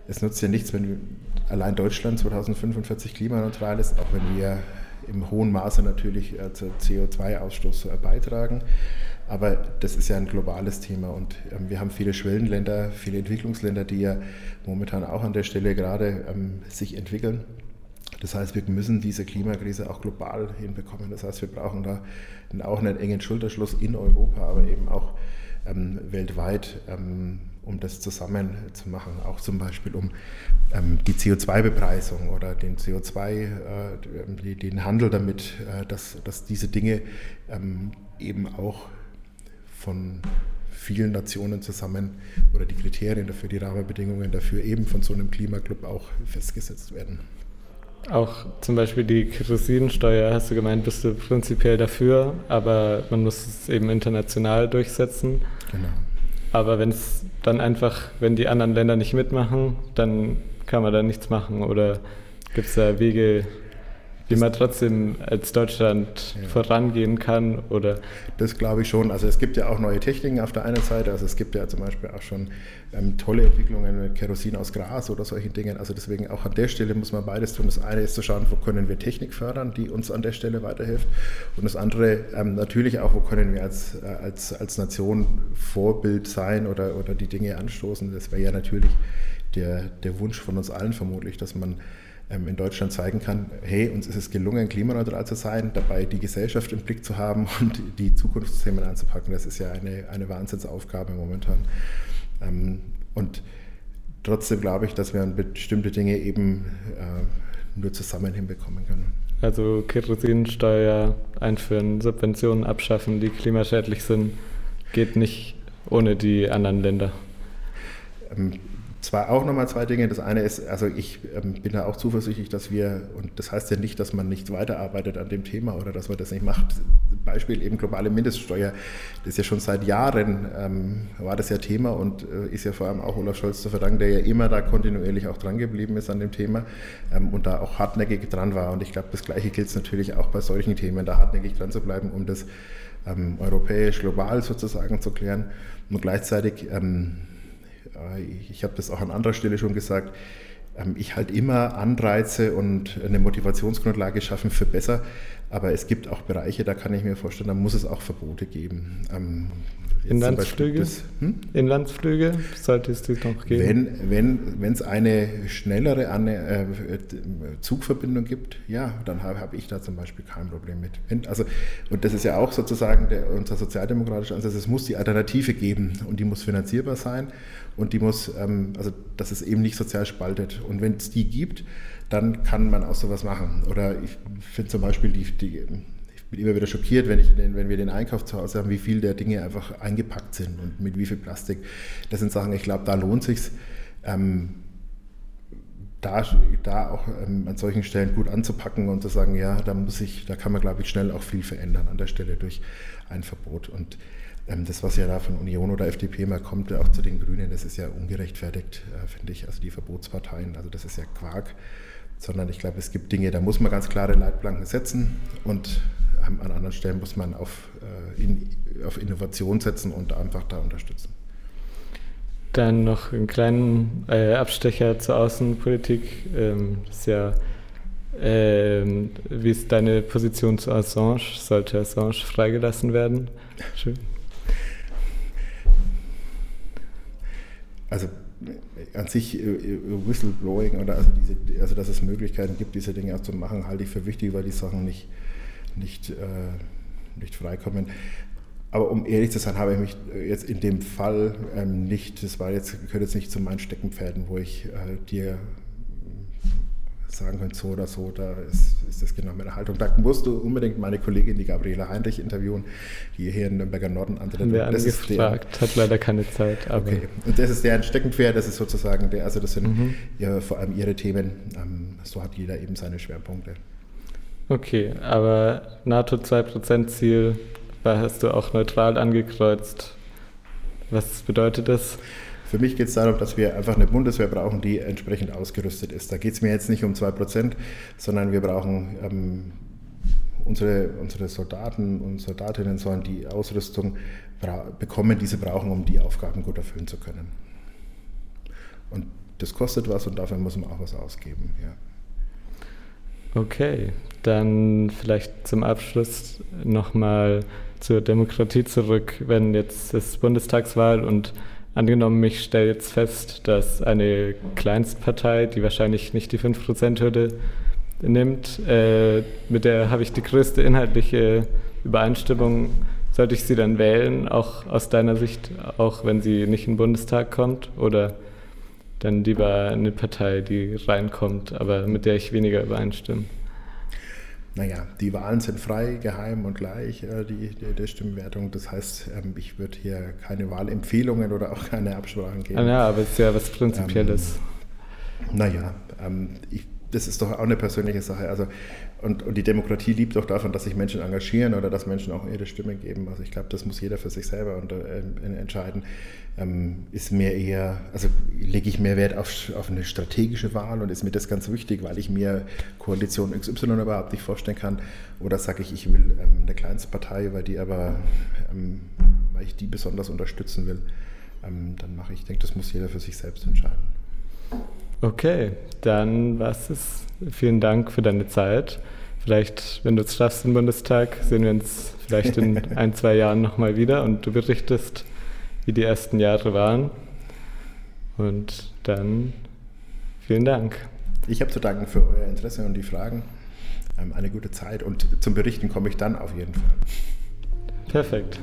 es nutzt ja nichts, wenn allein Deutschland 2045 klimaneutral ist, auch wenn wir im hohen Maße natürlich äh, zur CO2-Ausstoß äh, beitragen. Aber das ist ja ein globales Thema und ähm, wir haben viele Schwellenländer, viele Entwicklungsländer, die ja momentan auch an der Stelle gerade ähm, sich entwickeln. Das heißt, wir müssen diese Klimakrise auch global hinbekommen. Das heißt, wir brauchen da auch einen engen Schulterschluss in Europa, aber eben auch ähm, weltweit, ähm, um das zusammen zu machen. Auch zum Beispiel um ähm, die CO2-Bepreisung oder den CO2, äh, den Handel damit, äh, dass, dass diese Dinge ähm, eben auch von vielen Nationen zusammen oder die Kriterien dafür, die Rahmenbedingungen dafür eben von so einem Klimaclub auch festgesetzt werden. Auch zum Beispiel die Kerosinsteuer, hast du gemeint, bist du prinzipiell dafür, aber man muss es eben international durchsetzen. Genau. Aber wenn es dann einfach, wenn die anderen Länder nicht mitmachen, dann kann man da nichts machen oder gibt es da Wege, wie man trotzdem als Deutschland ja. vorangehen kann oder? Das glaube ich schon. Also es gibt ja auch neue Techniken auf der einen Seite. Also es gibt ja zum Beispiel auch schon ähm, tolle Entwicklungen mit Kerosin aus Gras oder solchen Dingen. Also deswegen auch an der Stelle muss man beides tun. Das eine ist zu schauen, wo können wir Technik fördern, die uns an der Stelle weiterhilft. Und das andere ähm, natürlich auch, wo können wir als, äh, als, als Nation Vorbild sein oder, oder die Dinge anstoßen. Das wäre ja natürlich der, der Wunsch von uns allen vermutlich, dass man in Deutschland zeigen kann, hey, uns ist es gelungen, klimaneutral zu sein, dabei die Gesellschaft im Blick zu haben und die Zukunftsthemen anzupacken. Das ist ja eine, eine Wahnsinnsaufgabe momentan. Ähm, und trotzdem glaube ich, dass wir bestimmte Dinge eben äh, nur zusammen hinbekommen können. Also Kerosinsteuer einführen, Subventionen abschaffen, die klimaschädlich sind, geht nicht ohne die anderen Länder. Ähm, zwar auch nochmal zwei Dinge. Das eine ist, also ich ähm, bin da auch zuversichtlich, dass wir, und das heißt ja nicht, dass man nicht weiterarbeitet an dem Thema oder dass man das nicht macht. Beispiel eben globale Mindeststeuer, das ist ja schon seit Jahren, ähm, war das ja Thema und äh, ist ja vor allem auch Olaf Scholz zu verdanken, der ja immer da kontinuierlich auch dran geblieben ist an dem Thema ähm, und da auch hartnäckig dran war. Und ich glaube, das Gleiche gilt natürlich auch bei solchen Themen, da hartnäckig dran zu bleiben, um das ähm, europäisch, global sozusagen zu klären und gleichzeitig ähm, äh, ich habe das auch an anderer Stelle schon gesagt, ähm, ich halt immer Anreize und eine Motivationsgrundlage schaffen für besser. Aber es gibt auch Bereiche, da kann ich mir vorstellen, da muss es auch Verbote geben. Ähm, Inlandsflüge? Das, hm? Inlandsflüge sollte es das noch geben? Wenn es wenn, eine schnellere eine, äh, Zugverbindung gibt, ja, dann habe hab ich da zum Beispiel kein Problem mit. Wenn, also, und das ist ja auch sozusagen der, unser sozialdemokratischer Ansatz, es muss die Alternative geben und die muss finanzierbar sein und die muss, ähm, also dass es eben nicht sozial spaltet. Und wenn es die gibt, dann kann man auch sowas machen. Oder ich finde zum Beispiel die, die bin immer wieder schockiert, wenn, ich den, wenn wir den Einkauf zu Hause haben, wie viel der Dinge einfach eingepackt sind und mit wie viel Plastik. Das sind Sachen, ich glaube, da lohnt sich ähm, da, da auch ähm, an solchen Stellen gut anzupacken und zu sagen, ja, da muss ich, da kann man, glaube ich, schnell auch viel verändern an der Stelle durch ein Verbot. Und das, was ja da von Union oder FDP mal kommt, auch zu den Grünen, das ist ja ungerechtfertigt, äh, finde ich. Also die Verbotsparteien, also das ist ja Quark. Sondern ich glaube, es gibt Dinge, da muss man ganz klare Leitplanken setzen und an anderen Stellen muss man auf, äh, in, auf Innovation setzen und einfach da unterstützen. Dann noch einen kleinen äh, Abstecher zur Außenpolitik. Ähm, ist ja, ähm, wie ist deine Position zu Assange? Sollte Assange freigelassen werden? Schön. Also an sich äh, äh, Whistleblowing oder also, diese, also dass es Möglichkeiten gibt, diese Dinge auch zu machen, halte ich für wichtig, weil die Sachen nicht nicht, äh, nicht freikommen. Aber um ehrlich zu sein, habe ich mich jetzt in dem Fall ähm, nicht, das war jetzt, gehört jetzt nicht zu meinen Steckenpferden, wo ich äh, dir sagen könnte, so oder so, da ist, ist das genau meine Haltung. Da musst du unbedingt meine Kollegin, die Gabriela Heinrich, interviewen, die hier in Nürnberger Norden antritt. Wir das angefragt, der, hat leider keine Zeit. okay, und das ist deren Steckenpferd, das ist sozusagen der, also das sind mhm. ja, vor allem ihre Themen, ähm, so hat jeder eben seine Schwerpunkte. Okay, aber NATO 2% Ziel, da hast du auch neutral angekreuzt. Was bedeutet das? Für mich geht es darum, dass wir einfach eine Bundeswehr brauchen, die entsprechend ausgerüstet ist. Da geht es mir jetzt nicht um 2%, sondern wir brauchen ähm, unsere, unsere Soldaten und Soldatinnen sollen die Ausrüstung bekommen, die sie brauchen, um die Aufgaben gut erfüllen zu können. Und das kostet was und dafür muss man auch was ausgeben. Ja. Okay, dann vielleicht zum Abschluss nochmal zur Demokratie zurück. Wenn jetzt das Bundestagswahl und angenommen, ich stelle jetzt fest, dass eine Kleinstpartei, die wahrscheinlich nicht die 5%-Hürde nimmt, äh, mit der habe ich die größte inhaltliche Übereinstimmung, sollte ich sie dann wählen, auch aus deiner Sicht, auch wenn sie nicht in den Bundestag kommt? Oder dann lieber eine Partei, die reinkommt, aber mit der ich weniger übereinstimme? Naja, die Wahlen sind frei, geheim und gleich, äh, die, die, der Stimmwertung. Das heißt, ähm, ich würde hier keine Wahlempfehlungen oder auch keine Absprachen geben. Ah, ja, aber es ist ja was Prinzipielles. Ähm, naja, ähm, ich das ist doch auch eine persönliche Sache. Also, und, und die Demokratie liebt doch davon, dass sich Menschen engagieren oder dass Menschen auch ihre Stimme geben. Also ich glaube, das muss jeder für sich selber unter, äh, entscheiden. Ähm, ist mir eher, also lege ich mehr Wert auf, auf eine strategische Wahl und ist mir das ganz wichtig, weil ich mir Koalition XY überhaupt nicht vorstellen kann. Oder sage ich, ich will ähm, eine Kleinstpartei, weil die aber, ähm, weil ich die besonders unterstützen will. Ähm, dann mache ich, ich denke, das muss jeder für sich selbst entscheiden. Okay, dann was ist. Vielen Dank für deine Zeit. Vielleicht, wenn du es schaffst im Bundestag, sehen wir uns vielleicht in ein, zwei Jahren nochmal wieder und du berichtest, wie die ersten Jahre waren. Und dann vielen Dank. Ich habe zu danken für euer Interesse und die Fragen. Ähm, eine gute Zeit und zum Berichten komme ich dann auf jeden Fall. Perfekt.